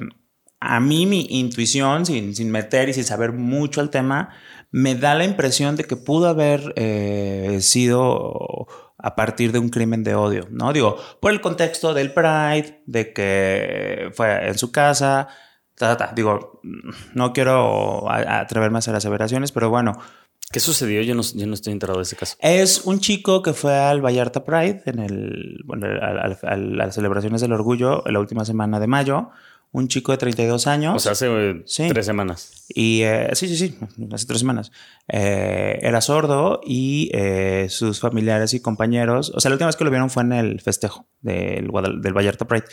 a mí mi intuición, sin, sin meter y sin saber mucho el tema, me da la impresión de que pudo haber eh, sido a partir de un crimen de odio, ¿no? Digo, por el contexto del Pride, de que fue en su casa, digo, no quiero atreverme a hacer aseveraciones, pero bueno. ¿Qué sucedió? Yo no, yo no estoy enterado de ese caso. Es un chico que fue al Vallarta Pride, en el, bueno, a las celebraciones del orgullo, la última semana de mayo, un chico de 32 años. O sea, hace eh, tres semanas. Y eh, sí, sí, sí, hace tres semanas. Eh, era sordo y sus familiares y compañeros, o sea, la última vez que lo vieron fue en el festejo del, del Vallarta Pride.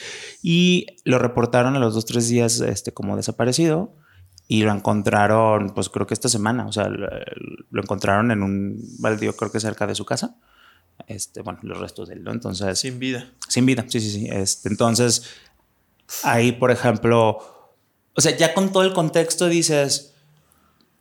Y lo reportaron a los dos, tres días este, como desaparecido. Y lo encontraron, pues creo que esta semana, o sea, lo, encontraron en un baldío, creo que cerca de su casa. Este, bueno, los restos de él, ¿no? Entonces. Sin vida. Sin vida, sí, sí, sí. Este, entonces, ahí, por ejemplo, o sea, ya con todo el contexto dices,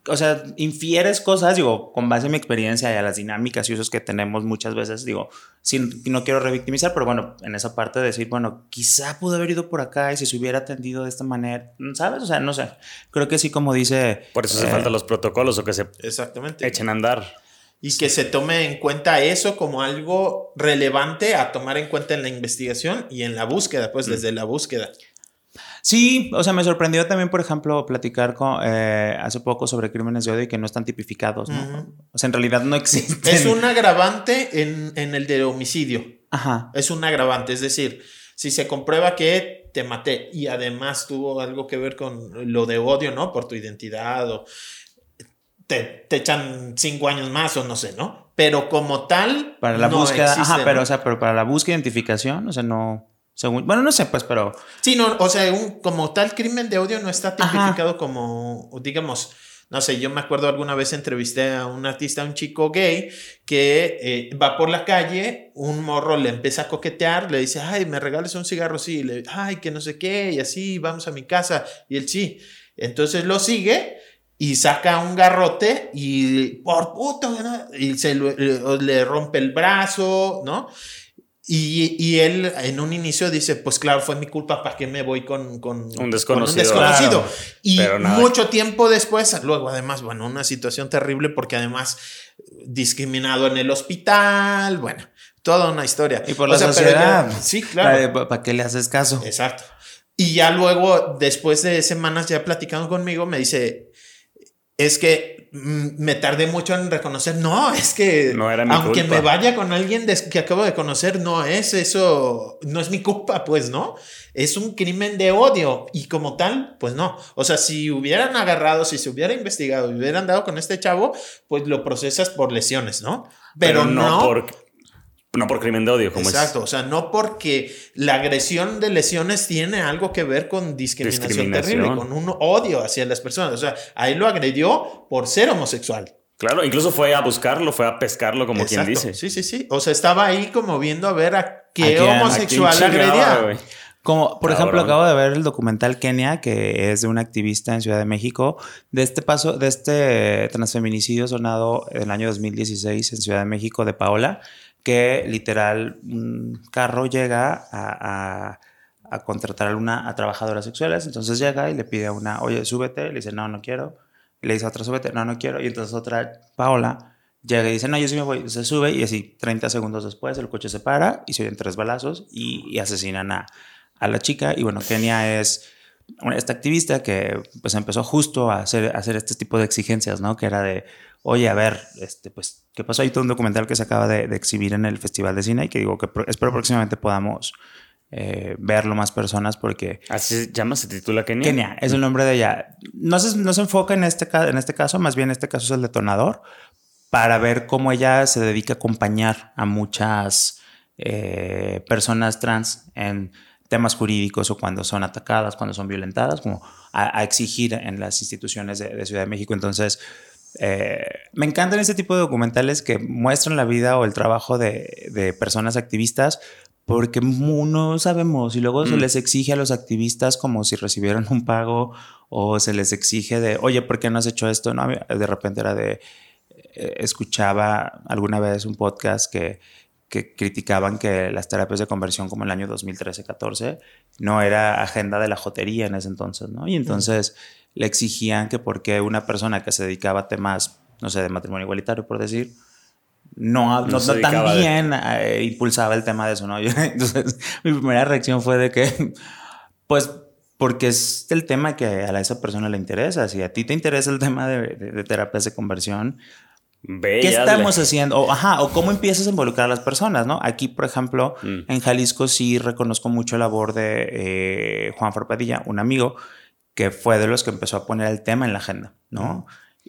o sea, infieres cosas, digo, con base en mi experiencia y a las dinámicas y usos que tenemos muchas veces, digo, sin, no quiero revictimizar, pero bueno, en esa parte de decir, bueno, quizá pudo haber ido por acá y si se hubiera atendido de esta manera, ¿sabes? O sea, no sé, creo que sí como dice... Por eso se eh, faltan los protocolos o que se exactamente. echen a andar. Y que se tome en cuenta eso como algo relevante a tomar en cuenta en la investigación y en la búsqueda, pues mm. desde la búsqueda. Sí, o sea, me sorprendió también, por ejemplo, platicar con, eh, hace poco sobre crímenes de odio y que no están tipificados, ¿no? O sea, en realidad no existen. Es un agravante en, en, el de homicidio. Ajá. Es un agravante, es decir, si se comprueba que te maté y además tuvo algo que ver con lo de odio, ¿no? Por tu identidad o te, echan cinco años más o no sé, ¿no? Pero como tal. Para la búsqueda. ajá, pero, o sea, pero para la búsqueda identificación, o sea, no. Según, bueno, no sé, pues, pero. Sí, no, o sea, un, como tal crimen de odio no está tipificado como, digamos, no sé, yo me acuerdo alguna vez entrevisté a un artista, un chico gay, que eh, va por la calle, un morro le empieza a coquetear, le dice, ay, me regales un cigarro, sí, le, ay, que no sé qué, y así, vamos a mi casa, y él sí. Entonces lo sigue y saca un garrote y por puto, y se le, rompe el brazo, ¿no? Y, él en un inicio dice, pues claro, fue mi culpa, ¿para qué me voy con, con un desconocido? desconocido? Y mucho tiempo después, luego además, bueno, una situación terrible porque además discriminado en el hospital, bueno, toda una historia. Y por la sociedad. sí, claro. ¿Para qué le haces caso? Exacto. Y ya luego, después de semanas ya platicando conmigo, me dice, es que mm, me tardé mucho en reconocer, no, es que No era mi aunque culpa. me vaya con alguien que acabo de conocer, no es eso, no es mi culpa, pues, ¿no? Es un crimen de odio y como tal, pues no. O sea, si hubieran agarrado, si se hubiera investigado y hubieran dado con este chavo, pues lo procesas por lesiones, ¿no? Pero, no, por no por crimen de odio, como Exacto, o sea, no porque la agresión de lesiones tiene algo que ver con discriminación, Discriminación. terrible, con un odio hacia las personas. O sea, ahí lo agredió por ser homosexual. Claro, incluso fue a buscarlo, fue a pescarlo, como quien dice. Sí, sí, sí. O sea, estaba ahí como viendo a ver a ¿A qué homosexual ¿A quién chingaba, agredía. Como, por Cabrón. ejemplo, acabo de ver el documental Kenia, que es de un activista en Ciudad de México, de este paso, de este transfeminicidio sonado en el año 2016 en Ciudad de México de Paola, que literal un carro llega a, a- a contratar a una a trabajadoras sexuales, entonces llega y le pide a una, oye, súbete, le dice, no, no quiero, le dice a otra, súbete, no, no quiero, y entonces otra, Paola, llega y dice, no, yo sí me voy, se sube y así 30 segundos después el coche se para y se oyen tres balazos y, asesinan a, a la chica. Y bueno, Kenia es esta activista que pues empezó justo a hacer, a hacer este tipo de exigencias, ¿no? Que era de, oye, a ver, este, pues, ¿qué pasó? Hay todo un documental que se acaba de, de exhibir en el Festival de Cine y que digo que pro- espero próximamente podamos eh, verlo más personas porque Así se llama, se titula Kenia. Kenia es el nombre de ella. No se, no se enfoca en este, en este caso, más bien este caso es el detonador, para ver cómo ella se dedica a acompañar a muchas eh, personas trans en temas jurídicos o cuando son atacadas, cuando son violentadas, como a, a exigir en las instituciones de, de Ciudad de México. Entonces, eh, me encantan este tipo de documentales que muestran la vida o el trabajo de, de personas activistas porque no sabemos y luego se Mm. les exige a los activistas como si recibieran un pago o se les exige de, oye, ¿por qué no has hecho esto? No, de repente era de, eh, escuchaba alguna vez un podcast que, que criticaban que las terapias de conversión como el año 2013-14 no era agenda de la jotería en ese entonces, ¿no? Y entonces le exigían que porque una persona que se dedicaba a temas, no sé, de matrimonio igualitario, por decir, no, no, No tan dedicaba de- bien eh, impulsaba el tema de eso, ¿no? (laughs) Yo- entonces, mi primera reacción fue de que, pues, porque es el tema que a esa persona le interesa. Si a ti te interesa el tema de, de- de terapias de conversión, Ve ¿qué estamos haciendo? O, ajá, o cómo empiezas a involucrar a las personas, ¿no? Aquí, por ejemplo, Mm. en Jalisco sí reconozco mucho la labor de eh, Juan Farpadilla, un amigo que fue de los que empezó a poner el tema en la agenda, ¿no?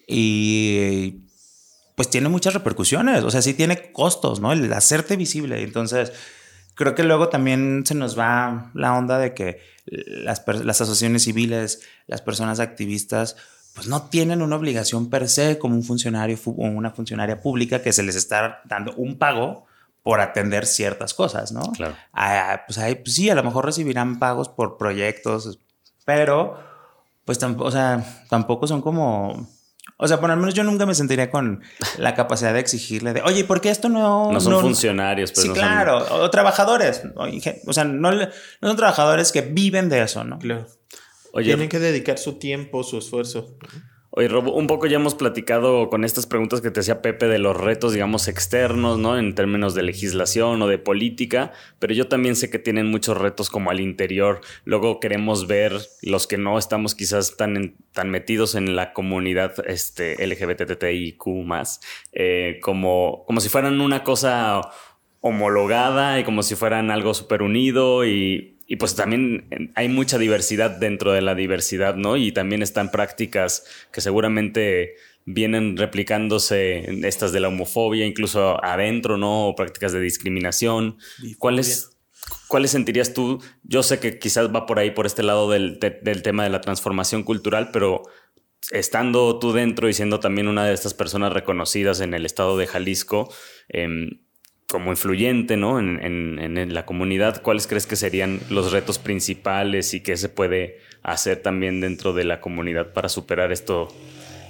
Y pues tiene muchas repercusiones, o sea, sí tiene costos, ¿no? El hacerte visible. Entonces, creo que luego también se nos va la onda de que las, asociaciones civiles, las personas activistas, pues no tienen una obligación per se como un funcionario fu- o una funcionaria pública que se les está dando un pago por atender ciertas cosas, ¿no? Claro. Ah, pues, ahí, pues sí, a lo mejor recibirán pagos por proyectos, pero pues tampoco, o sea, tampoco son como... O sea, por lo menos yo nunca me sentiría con la capacidad de exigirle de, oye, ¿por qué esto no... No son funcionarios, pues sí, no son- claro. O, trabajadores. O, sea, no, no son trabajadores que viven de eso, ¿no? Claro. Oye, Tienen que dedicar su tiempo, su esfuerzo. Oye, Robo, un poco ya hemos platicado con estas preguntas que te hacía Pepe de los retos, digamos, externos, ¿no? En términos de legislación o de política, pero yo también sé que tienen muchos retos como al interior. Luego queremos ver los que no estamos quizás tan, tan metidos en la comunidad este, LGBTTIQ más, eh, como, como si fueran una cosa homologada y como si fueran algo súper unido y, y pues también hay mucha diversidad dentro de la diversidad, ¿no? Y también están prácticas que seguramente vienen replicándose en estas de la homofobia, incluso adentro, ¿no? O prácticas de discriminación. ¿Cuáles, ¿Cuáles sentirías tú? Yo sé que quizás va por ahí, por este lado del, de- del tema de la transformación cultural, pero estando tú dentro y siendo también una de estas personas reconocidas en el estado de Jalisco, em, como influyente ¿no? en, la comunidad, ¿cuáles crees que serían los retos principales y qué se puede hacer también dentro de la comunidad para superar esto,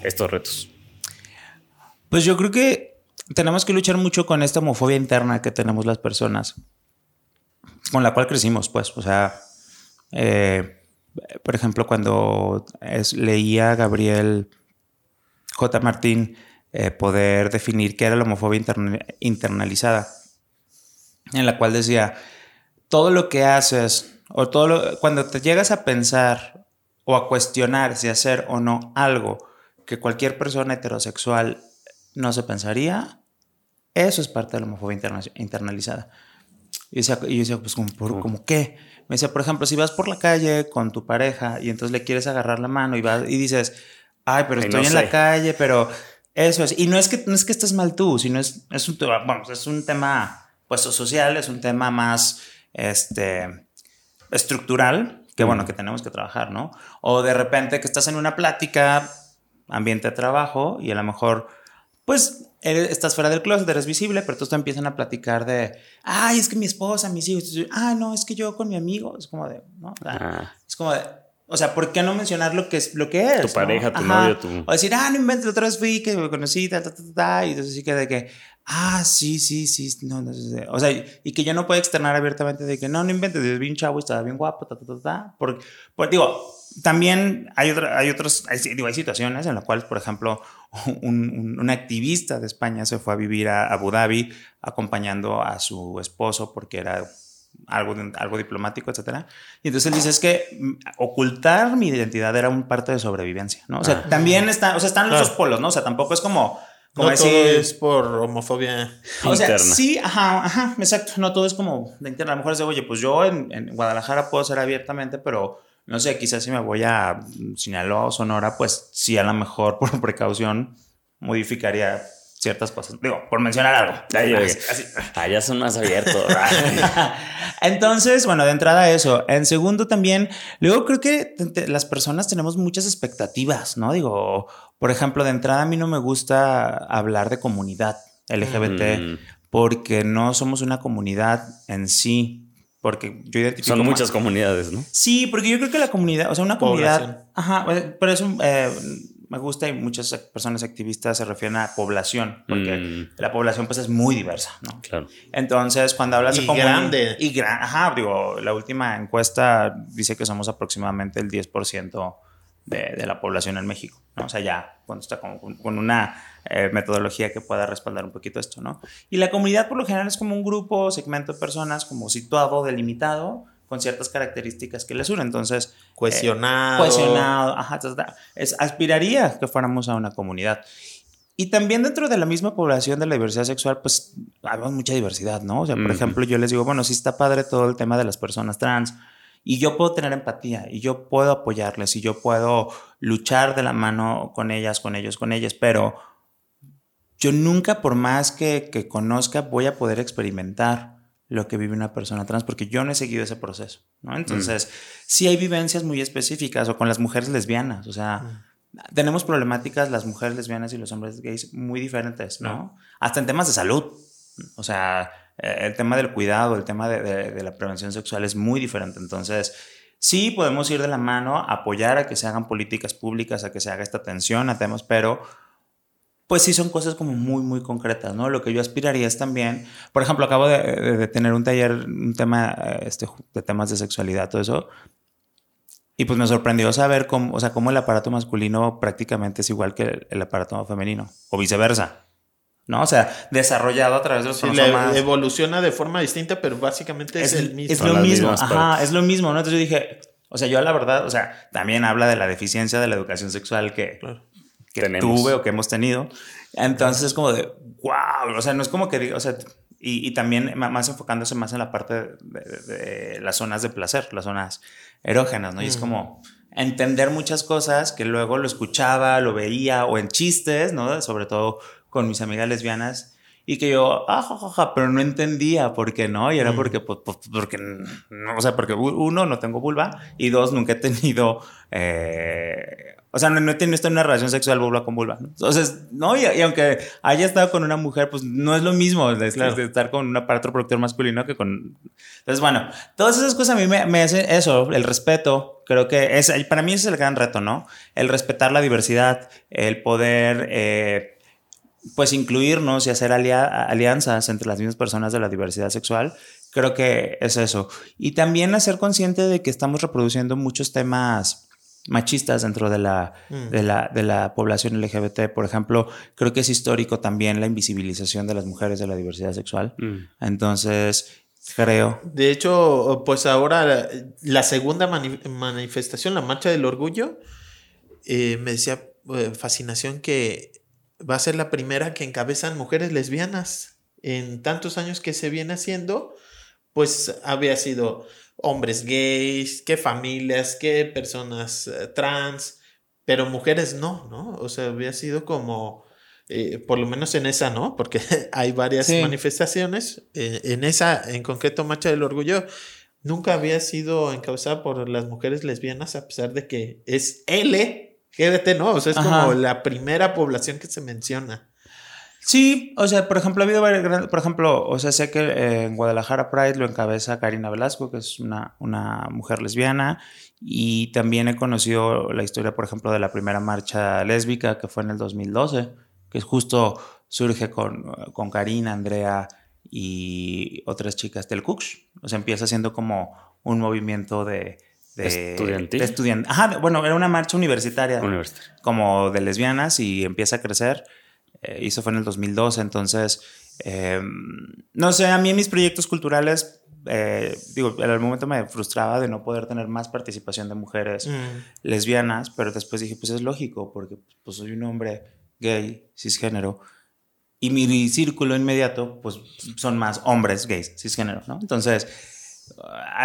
estos retos? Pues yo creo que tenemos que luchar mucho con esta homofobia interna que tenemos las personas, con la cual crecimos, pues. O sea, eh, por ejemplo, cuando leía a Gabriel J. Martín eh, poder definir qué era la homofobia interna- internalizada, en la cual decía, todo lo que haces, o todo lo- cuando te llegas a pensar o a cuestionar si hacer o no algo que cualquier persona heterosexual no se pensaría, eso es parte de la homofobia internalizada. Y yo decía, pues, ¿como, qué? Me decía, por ejemplo, si vas por la calle con tu pareja y entonces le quieres agarrar la mano y, vas, y dices, ay, pero estoy en la calle, pero eso es. Y no es que, no es que estés mal tú, sino es, es, un, bueno, es un tema pues, social, es un tema más este, estructural, que bueno, que tenemos que trabajar, ¿no? O de repente que estás en una plática, ambiente de trabajo, y a lo mejor, pues, estás fuera del closet, eres visible, pero todos te empiezan a platicar de, ay, es que mi esposa, mis hijos, ay, no, es que yo con mi amigo, es como de, ¿no? Ah. Es como de, o sea, ¿por qué no mencionar lo que es? Lo que es tu pareja, tu novio, tu... O decir, ah, no inventes, otra vez fui, que me conocí, ta, ta, ta, ta, y entonces sí que de que, ah, sí, sí, sí, no, no, sé. o sea, y que yo no puedo externar abiertamente de que, no, no inventes, es bien chavo y estaba bien guapo, ta, ta, ta, ta, porque, pues digo, también hay, otra, hay otros, hay, digo, hay situaciones en las cuales, por ejemplo, (laughs) un, un, activista de España se fue a vivir a Abu Dhabi acompañando a su esposo porque era algo, algo diplomático, etcétera. Y entonces él dice, es que mm, ocultar mi identidad era un parte de sobrevivencia, ¿no? O sea, ah. también está, o sea, están los dos polos, ¿no? O sea, tampoco es como... Como no todo es por homofobia o sea, sí, ajá, ajá, exacto. No todo es como de interna. A lo mejor es de, oye, pues yo en, en Guadalajara puedo ser abiertamente, pero no sé, quizás si me voy a Sinaloa o Sonora, pues sí, a lo mejor por (laughs) precaución modificaría ciertas cosas. Digo, por mencionar algo. Allá son más abiertos. (laughs) Entonces, bueno, de entrada eso. En segundo también, luego creo que las personas tenemos muchas expectativas, ¿no? Digo, por ejemplo, de entrada a mí no me gusta hablar de comunidad LGBT mm. porque no somos una comunidad en sí. Porque yo identifico. Son muchas comunidades, ¿no? Sí, porque yo creo que la comunidad, o sea, una comunidad. Ajá, pero es un. Eh, me gusta y muchas personas activistas se refieren a población, porque mm. la población pues es muy diversa, ¿no? Claro. Entonces, cuando hablas y de grande. Y gran, ajá, digo, la última encuesta dice que somos aproximadamente el 10% de, de, la población en México, ¿no? O sea, ya, cuando está con, con una eh, metodología que pueda respaldar un poquito esto, ¿no? Y la comunidad por lo general es como un grupo, segmento de personas como situado, delimitado, con ciertas características que les unen. Entonces, cohesionado. Eh, cohesionado, ajá, es, aspiraría que fuéramos a una comunidad. Y también dentro de la misma población de la diversidad sexual, pues hay mucha diversidad, ¿no? O sea, por ejemplo, yo les digo, bueno, sí está padre todo el tema de las personas trans, y yo puedo tener empatía, y yo puedo apoyarles, y yo puedo luchar de la mano con ellas, con ellos, con ellas, pero yo nunca, por más que, que conozca, voy a poder experimentar lo que vive una persona trans, porque yo no he seguido ese proceso, ¿no? Entonces, sí hay vivencias muy específicas, o con las mujeres lesbianas, o sea, tenemos problemáticas las mujeres lesbianas y los hombres gays muy diferentes, ¿no? Hasta en temas de salud, o sea, eh, el tema del cuidado, el tema de, de, la prevención sexual es muy diferente, entonces... Sí, podemos ir de la mano, apoyar a que se hagan políticas públicas, a que se haga esta atención a temas, pero pues sí son cosas como muy, muy concretas, ¿no? Lo que yo aspiraría es también, por ejemplo, acabo de, tener un taller, un tema este, de temas de sexualidad, todo eso, y pues me sorprendió saber cómo, o sea, cómo el aparato masculino prácticamente es igual que el, aparato femenino, o viceversa. ¿no? O sea, desarrollado a través de los sí, evoluciona de forma distinta, pero básicamente es, el mismo. Es lo mismo, ajá, es lo mismo, ¿no? Entonces yo dije, o sea, yo la verdad, o sea, también habla de la deficiencia de la educación sexual que, que tuve o que hemos tenido. Entonces es como de, wow, o sea, no es como que, o sea, y, y también más enfocándose más en la parte de, las zonas de placer, las zonas erógenas, ¿no? Y es como entender muchas cosas que luego lo escuchaba, lo veía o en chistes, ¿no? Sobre todo con mis amigas lesbianas y que yo, ah, pero no entendía por qué no. Y era porque, pues, pues, porque, no, o sea, porque uno, no tengo vulva y dos, nunca he tenido, eh, o sea, no, he tenido una relación sexual vulva con vulva. Entonces, no, y, aunque haya estado con una mujer, pues no es lo mismo de, estar con un aparato reproductor masculino que con... Entonces, bueno, todas esas cosas a mí me, me hacen eso, el respeto. Creo que es, para mí ese es el gran reto, ¿no? El respetar la diversidad, el poder... Eh, pues incluirnos y hacer alianzas entre las mismas personas de la diversidad sexual, creo que es eso. Y también hacer consciente de que estamos reproduciendo muchos temas machistas dentro de la, mm. de la, de la población LGBT. Por ejemplo, creo que es histórico también la invisibilización de las mujeres de la diversidad sexual. Mm. Entonces, creo. De hecho, pues ahora la segunda manifestación, la marcha del orgullo, eh, me decía, eh, fascinación que va a ser la primera que encabezan mujeres lesbianas. En tantos años que se viene haciendo, pues había sido hombres gays, que familias, que personas eh, trans, pero mujeres no, ¿no? O sea, había sido como, eh, por lo menos en esa, ¿no? Porque (laughs) hay varias manifestaciones. Eh, en esa, en concreto, Marcha del Orgullo, nunca había sido encabezada por las mujeres lesbianas, a pesar de que es LGBT, ¿no? O sea, es como la primera población que se menciona. Sí, o sea, por ejemplo, ha habido varias, por ejemplo, o sea, sé que eh, en Guadalajara Pride lo encabeza Karina Velasco, que es una, una mujer lesbiana, y también he conocido la historia, por ejemplo, de la primera marcha lésbica que fue en el 2012, que justo surge con, con Karina, Andrea y otras chicas del Cux. O sea, empieza siendo como un movimiento de, de estudiantil. Ajá, bueno, era una marcha universitaria, universitaria, como de lesbianas y empieza a crecer eh, hizo fue en el 2012, entonces, em, no sé, a mí en mis proyectos culturales, eh, digo, en el momento me frustraba de no poder tener más participación de mujeres mm. lesbianas, pero después dije, pues es lógico, porque pues soy un hombre gay, cisgénero, y mi círculo inmediato, pues son más hombres gays, cisgénero, ¿no? Entonces,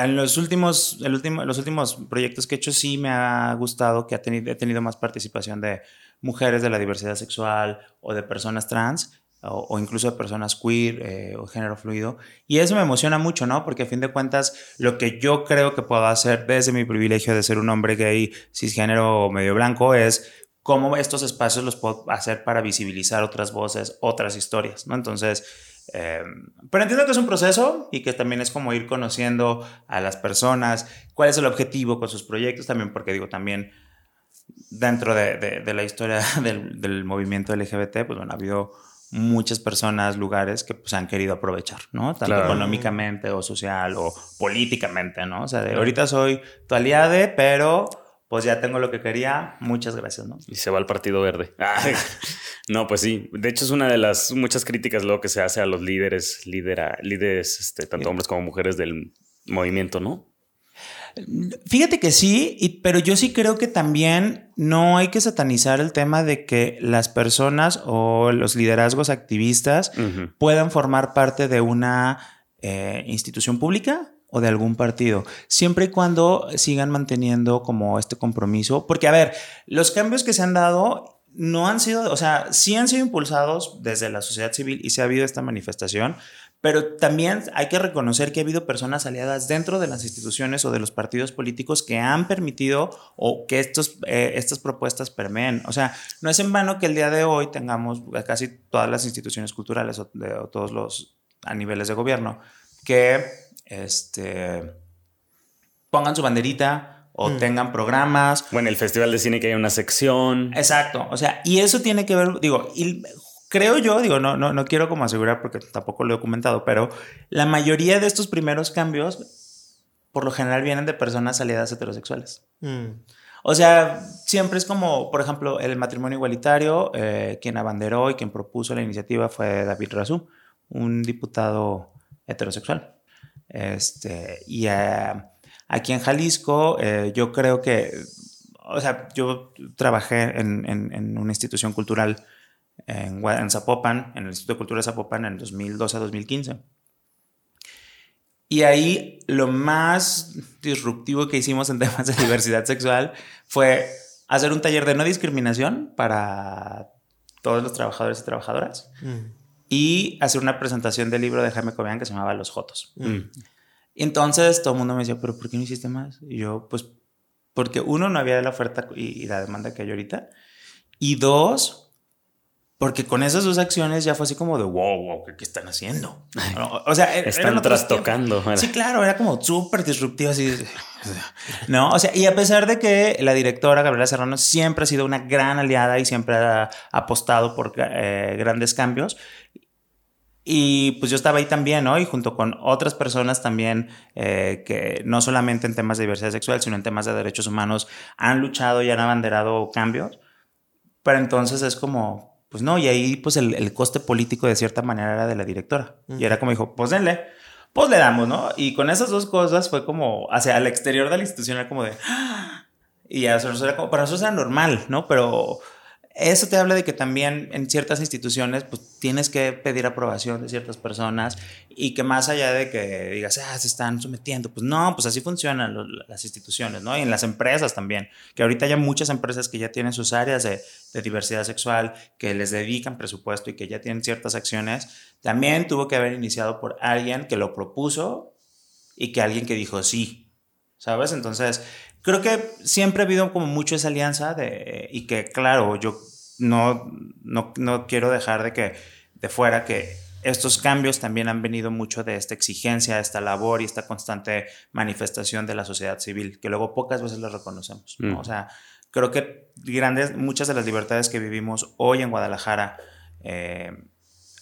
en los últimos, el último, los últimos proyectos que he hecho sí me ha gustado que ha tenido, he tenido más participación de mujeres de la diversidad sexual o de personas trans o, incluso de personas queer eh, o género fluido. Y eso me emociona mucho, ¿no? Porque a fin de cuentas, lo que yo creo que puedo hacer desde mi privilegio de ser un hombre gay, cisgénero medio blanco, es cómo estos espacios los puedo hacer para visibilizar otras voces, otras historias, ¿no? Entonces, eh, pero entiendo que es un proceso y que también es como ir conociendo a las personas, cuál es el objetivo con sus proyectos, también porque digo, también dentro de, la historia (laughs) del, movimiento LGBT, pues bueno, ha habido muchas personas, lugares que pues han querido aprovechar, ¿no? Tanto económicamente o social o políticamente, ¿no? O sea, ahorita soy tu aliade, pero pues ya tengo lo que quería, muchas gracias, ¿no? Y se va al Partido Verde. (laughs) no, pues sí. De hecho, es una de las muchas críticas luego que se hace a los líderes, líderes, este, tanto hombres como mujeres del movimiento, ¿no? Fíjate que sí, pero yo sí creo que también no hay que satanizar el tema de que las personas o los liderazgos activistas puedan formar parte de una eh, institución pública o de algún partido, siempre y cuando sigan manteniendo como este compromiso, porque a ver, los cambios que se han dado no han sido, o sea, sí han sido impulsados desde la sociedad civil y se ha habido esta manifestación, pero también hay que reconocer que ha habido personas aliadas dentro de las instituciones o de los partidos políticos que han permitido o que estos, eh, estas propuestas permeen. O sea, no es en vano que el día de hoy tengamos casi todas las instituciones culturales o, todos los a niveles de gobierno que este, pongan su banderita o mm. tengan programas. O en el Festival de Cine que hay una sección. Exacto. O sea, y eso tiene que ver, digo, y creo yo, digo, no, no, no quiero como asegurar porque tampoco lo he documentado, pero la mayoría de estos primeros cambios, por lo general, vienen de personas aliadas heterosexuales. Mm. O sea, siempre es como, por ejemplo, el matrimonio igualitario, eh, quien abanderó y quien propuso la iniciativa fue David Razú, un diputado heterosexual. Este, y eh, aquí en Jalisco, eh, yo creo que, o sea, yo trabajé en, en una institución cultural en, Zapopan, en el Instituto de Cultura de Zapopan en 2012 a 2015. Y ahí lo más disruptivo que hicimos en temas de (laughs) diversidad sexual fue hacer un taller de no discriminación para todos los trabajadores y trabajadoras mm. Y hacer una presentación del libro de Jaime Cobian que se llamaba Los Jotos. Mm. Y entonces todo el mundo me decía, pero ¿por qué no hiciste más? Y yo, pues, porque uno, no había la oferta y la demanda que hay ahorita. Y dos, porque con esas dos acciones ya fue así como de wow, wow, ¿qué, están haciendo? O sea, e-, están trastocando. Sí, claro, era como súper disruptivo así. (laughs) No, o sea, y a pesar de que la directora Gabriela Serrano siempre ha sido una gran aliada y siempre ha apostado por eh, grandes cambios. Y pues yo estaba ahí también, ¿no? Y junto con otras personas también eh, que no solamente en temas de diversidad sexual, sino en temas de derechos humanos han luchado y han abanderado cambios. Pero entonces es como, pues no, y ahí pues el, coste político de cierta manera era de la directora. Y era como dijo, pues denle, pues le damos, ¿no? Y con esas dos cosas fue como hacia el exterior de la institución era como de... Y para nosotros era normal, ¿no? Pero eso te habla de que también en ciertas instituciones pues tienes que pedir aprobación de ciertas personas y que más allá de que digas, ah, se están sometiendo, pues no, pues así funcionan las instituciones, ¿no? Y en las empresas también, que ahorita hay muchas empresas que ya tienen sus áreas de, de diversidad sexual, que les dedican presupuesto y que ya tienen ciertas acciones, también tuvo que haber iniciado por alguien que lo propuso y que alguien que dijo sí, ¿sabes? Entonces, creo que siempre ha habido como mucho esa alianza de, y que, claro, yo no, no, no quiero dejar de que de fuera que estos cambios también han venido mucho de esta exigencia, esta labor y esta constante manifestación de la sociedad civil, que luego pocas veces lo reconocemos. ¿no? Mm. O sea, creo que grandes, muchas de las libertades que vivimos hoy en Guadalajara eh,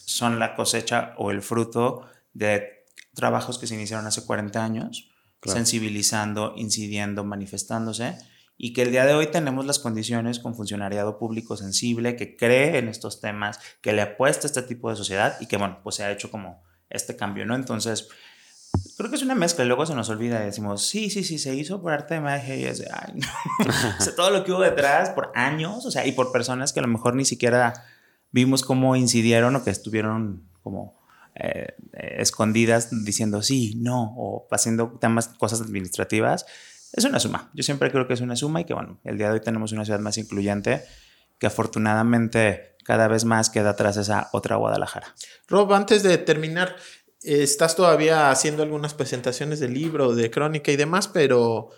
son la cosecha o el fruto de trabajos que se iniciaron hace 40 años sensibilizando, incidiendo, manifestándose y que el día de hoy tenemos las condiciones con funcionariado público sensible que cree en estos temas, que le apuesta a este tipo de sociedad y que, bueno, pues se ha hecho como este cambio, ¿no? Entonces, creo que es una mezcla y luego se nos olvida y decimos, sí, sí, sí, se hizo por arte de magia y es de, ay, no. (laughs) o sea, todo lo que hubo detrás por años, o sea, y por personas que a lo mejor ni siquiera vimos cómo incidieron o que estuvieron como eh, escondidas diciendo sí, no, o haciendo temas, cosas administrativas, es una suma. Yo siempre creo que es una suma y que, bueno, el día de hoy tenemos una ciudad más incluyente que afortunadamente cada vez más queda atrás esa otra Guadalajara. Rob, antes de terminar, estás todavía haciendo algunas presentaciones de libro, de crónica y demás, pero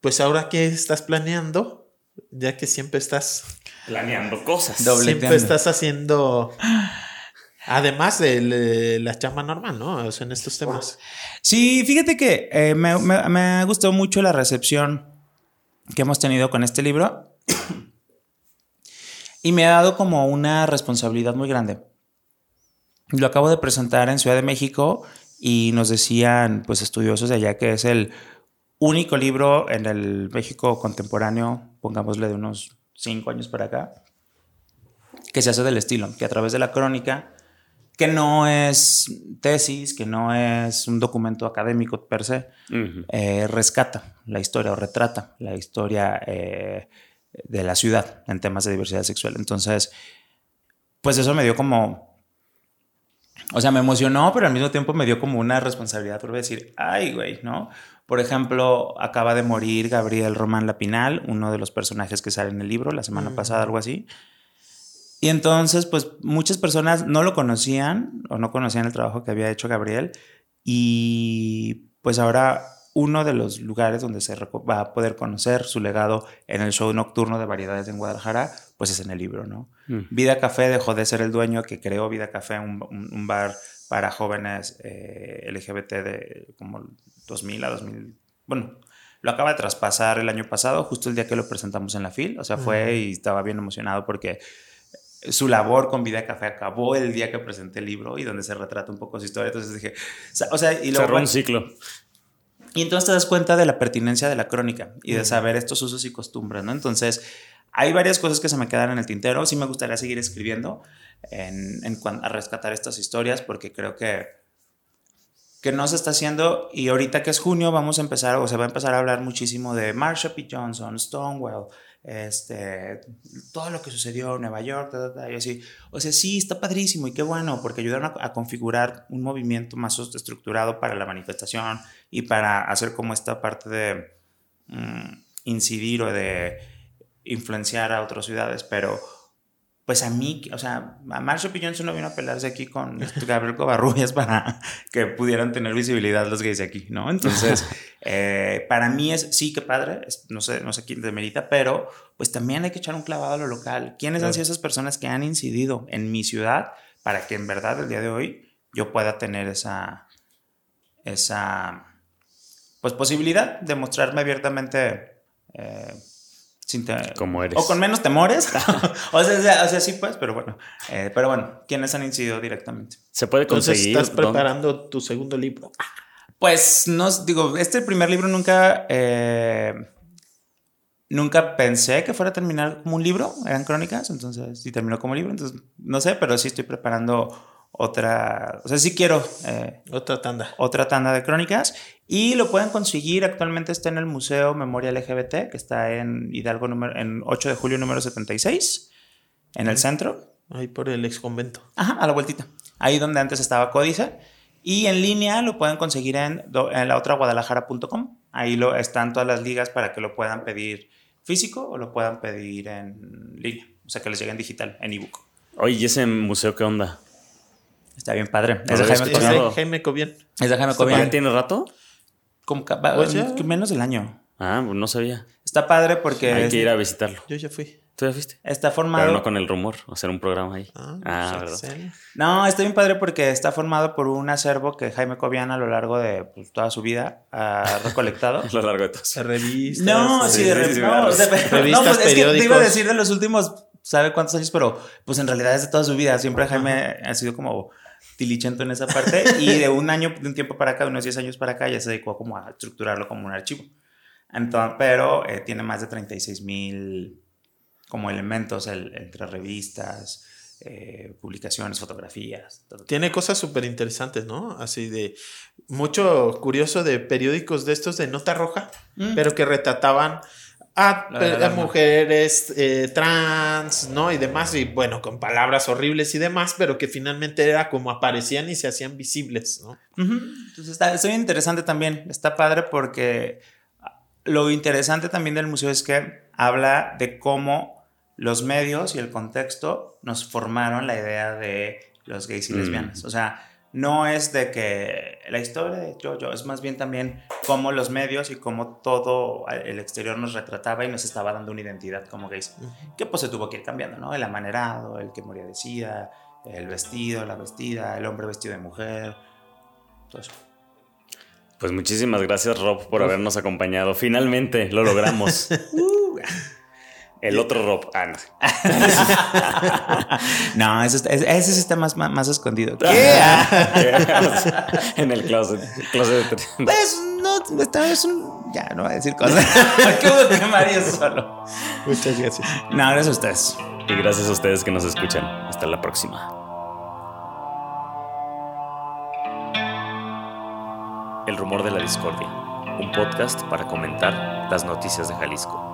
pues ahora qué estás planeando, ya que siempre estás planeando cosas. Siempre estás haciendo Además de la chamba normal, ¿no? O sea, en estos temas. Sí, fíjate que eh, me, me, ha gustado mucho la recepción que hemos tenido con este libro. y me ha dado como una responsabilidad muy grande. Lo acabo de presentar en Ciudad de México y nos decían, pues, estudiosos de allá que es el único libro en el México contemporáneo, pongámosle de unos cinco años para acá, que se hace del estilo, que a través de la crónica que no es tesis, que no es un documento académico per se, eh, rescata la historia o retrata la historia eh, de la ciudad en temas de diversidad sexual. Entonces, pues eso me dio como, o sea, me emocionó, pero al mismo tiempo me dio como una responsabilidad por decir, ay, güey, ¿no? Por ejemplo, acaba de morir Gabriel Román Lapinal, uno de los personajes que sale en el libro la semana pasada, algo así. Y entonces, pues muchas personas no lo conocían o no conocían el trabajo que había hecho Gabriel. Y pues ahora uno de los lugares donde se va a poder conocer su legado en el show nocturno de variedades en Guadalajara, pues es en el libro, ¿no? Mm. Vida Café dejó de ser el dueño que creó Vida Café, un, un, bar para jóvenes eh, LGBT de como 2000 a 2000, bueno, lo acaba de traspasar el año pasado, justo el día que lo presentamos en la FIL, o sea, fue y estaba bien emocionado porque su labor con Vida Café acabó el día que presenté el libro y donde se retrata un poco su historia. Entonces dije, o sea, y luego, Cerró un ciclo. Y entonces te das cuenta de la pertinencia de la crónica y de saber estos usos y costumbres, ¿no? Entonces, hay varias cosas que se me quedan en el tintero. Sí me gustaría seguir escribiendo en, en a rescatar estas historias porque creo que, que no se está haciendo. Y ahorita que es junio, vamos a empezar, o se va a empezar a hablar muchísimo de Marsha P. Johnson, Stonewall, este, todo lo que sucedió en Nueva York, y así. O sea, sí, está padrísimo y qué bueno, porque ayudaron a, configurar un movimiento más estructurado para la manifestación y para hacer como esta parte de mm, incidir o de influenciar a otras ciudades, pero pues a mí, o sea, a Marshall P. Johnson no vino a pelearse aquí con Gabriel Covarrubias para que pudieran tener visibilidad los gays de aquí, ¿no? Entonces, (laughs) eh, para mí es, sí, qué padre, no sé, no sé quién demerita, pero pues también hay que echar un clavado a lo local. ¿Quiénes han sido esas personas que han incidido en mi ciudad para que en verdad el día de hoy yo pueda tener esa, esa, pues posibilidad de mostrarme abiertamente eh, como eres. O con menos temores. (laughs) (laughs) o, sea, o, sea, sí, pues, pero bueno. Eh, pero bueno, ¿quiénes han incidido directamente? Se puede conseguir. ¿Estás preparando tu segundo libro? Pues no, digo, este primer libro nunca. Eh, nunca pensé que fuera a terminar como un libro, eran crónicas, entonces sí terminó como libro, entonces no sé, pero sí estoy preparando otra, o sea, sí quiero... Eh, otra tanda. Otra tanda de crónicas y lo pueden conseguir, actualmente está en el Museo Memoria LGBT, que está en Hidalgo, número, en 8 de julio número 76. en el centro. Ahí por el ex convento. Ajá, a la vueltita. Ahí donde antes estaba Códice. Y en línea lo pueden conseguir en, en la otra guadalajara.com. Ahí lo, están todas las ligas para que lo puedan pedir físico o lo puedan pedir en línea. O sea, que les llegue en digital, en ebook. Oye, ¿y ese museo qué onda? Está bien padre. Es Es de Jaime Es Jaime de Cobian. Jaime Cobian. Es de Jaime ¿Ya Cobian. tiene rato? Como Pues menos del año. Ah, pues no sabía. Está padre porque Hay es- que ir a visitarlo. Yo ya fui. ¿Tú ya fuiste? está formado. Pero no con el rumor, hacer un programa ahí. Ah, Ah, pues, ¿verdad? No, está bien padre porque está formado por un acervo que Jaime Cobian a lo largo de pues, toda su vida ha (laughs) recolectado. A lo largo de todo. De revistas. No, sí, de sí, re- sí, no, Revistas, no, pues es que te iba a decir de los últimos, ¿sabe cuántos años? Pero pues en realidad es de toda su vida. Siempre Jaime ha sido como tilichento en esa parte (laughs) y de un año, de un tiempo para acá, de unos 10 años para acá, ya se dedicó como a estructurarlo como un archivo. Entonces, pero eh, tiene más de 36 mil como elementos el- entre revistas, eh, publicaciones, fotografías. todo. Tiene cosas súper interesantes, ¿no? Así de mucho curioso de periódicos de estos de nota roja, Mm. pero que retrataban a, de la a alarma. mujeres eh, trans, ¿no? Y demás, y bueno, con palabras horribles y demás, pero que finalmente era como aparecían y se hacían visibles, ¿no? Entonces está, está bien interesante también. Está padre porque lo interesante también del museo es que habla de cómo los medios y el contexto nos formaron la idea de los gays y Mm. lesbianas. O sea, no es de que la historia de yo-yo, es más bien también cómo los medios y cómo todo el exterior nos retrataba y nos estaba dando una identidad como gays. Que pues se tuvo que ir cambiando, ¿no? El amanerado, el que moría de sida, el vestido, la vestida, el hombre vestido de mujer, todo eso. Pues muchísimas gracias, Rob, por habernos acompañado. Finalmente lo logramos. (laughs) El otro Rob. Ah, no. (laughs) No, ese, está- ese- está más, más, más escondido. ¿Qué? (laughs) en el closet. closet de- Pues no, esta es un. Ya, no voy a decir cosas. (laughs) ¿Qué hubo que María solo? Muchas gracias. No, gracias a ustedes. Y gracias a ustedes que nos escuchan. Hasta la próxima. El rumor de la discordia. Un podcast para comentar las noticias de Jalisco.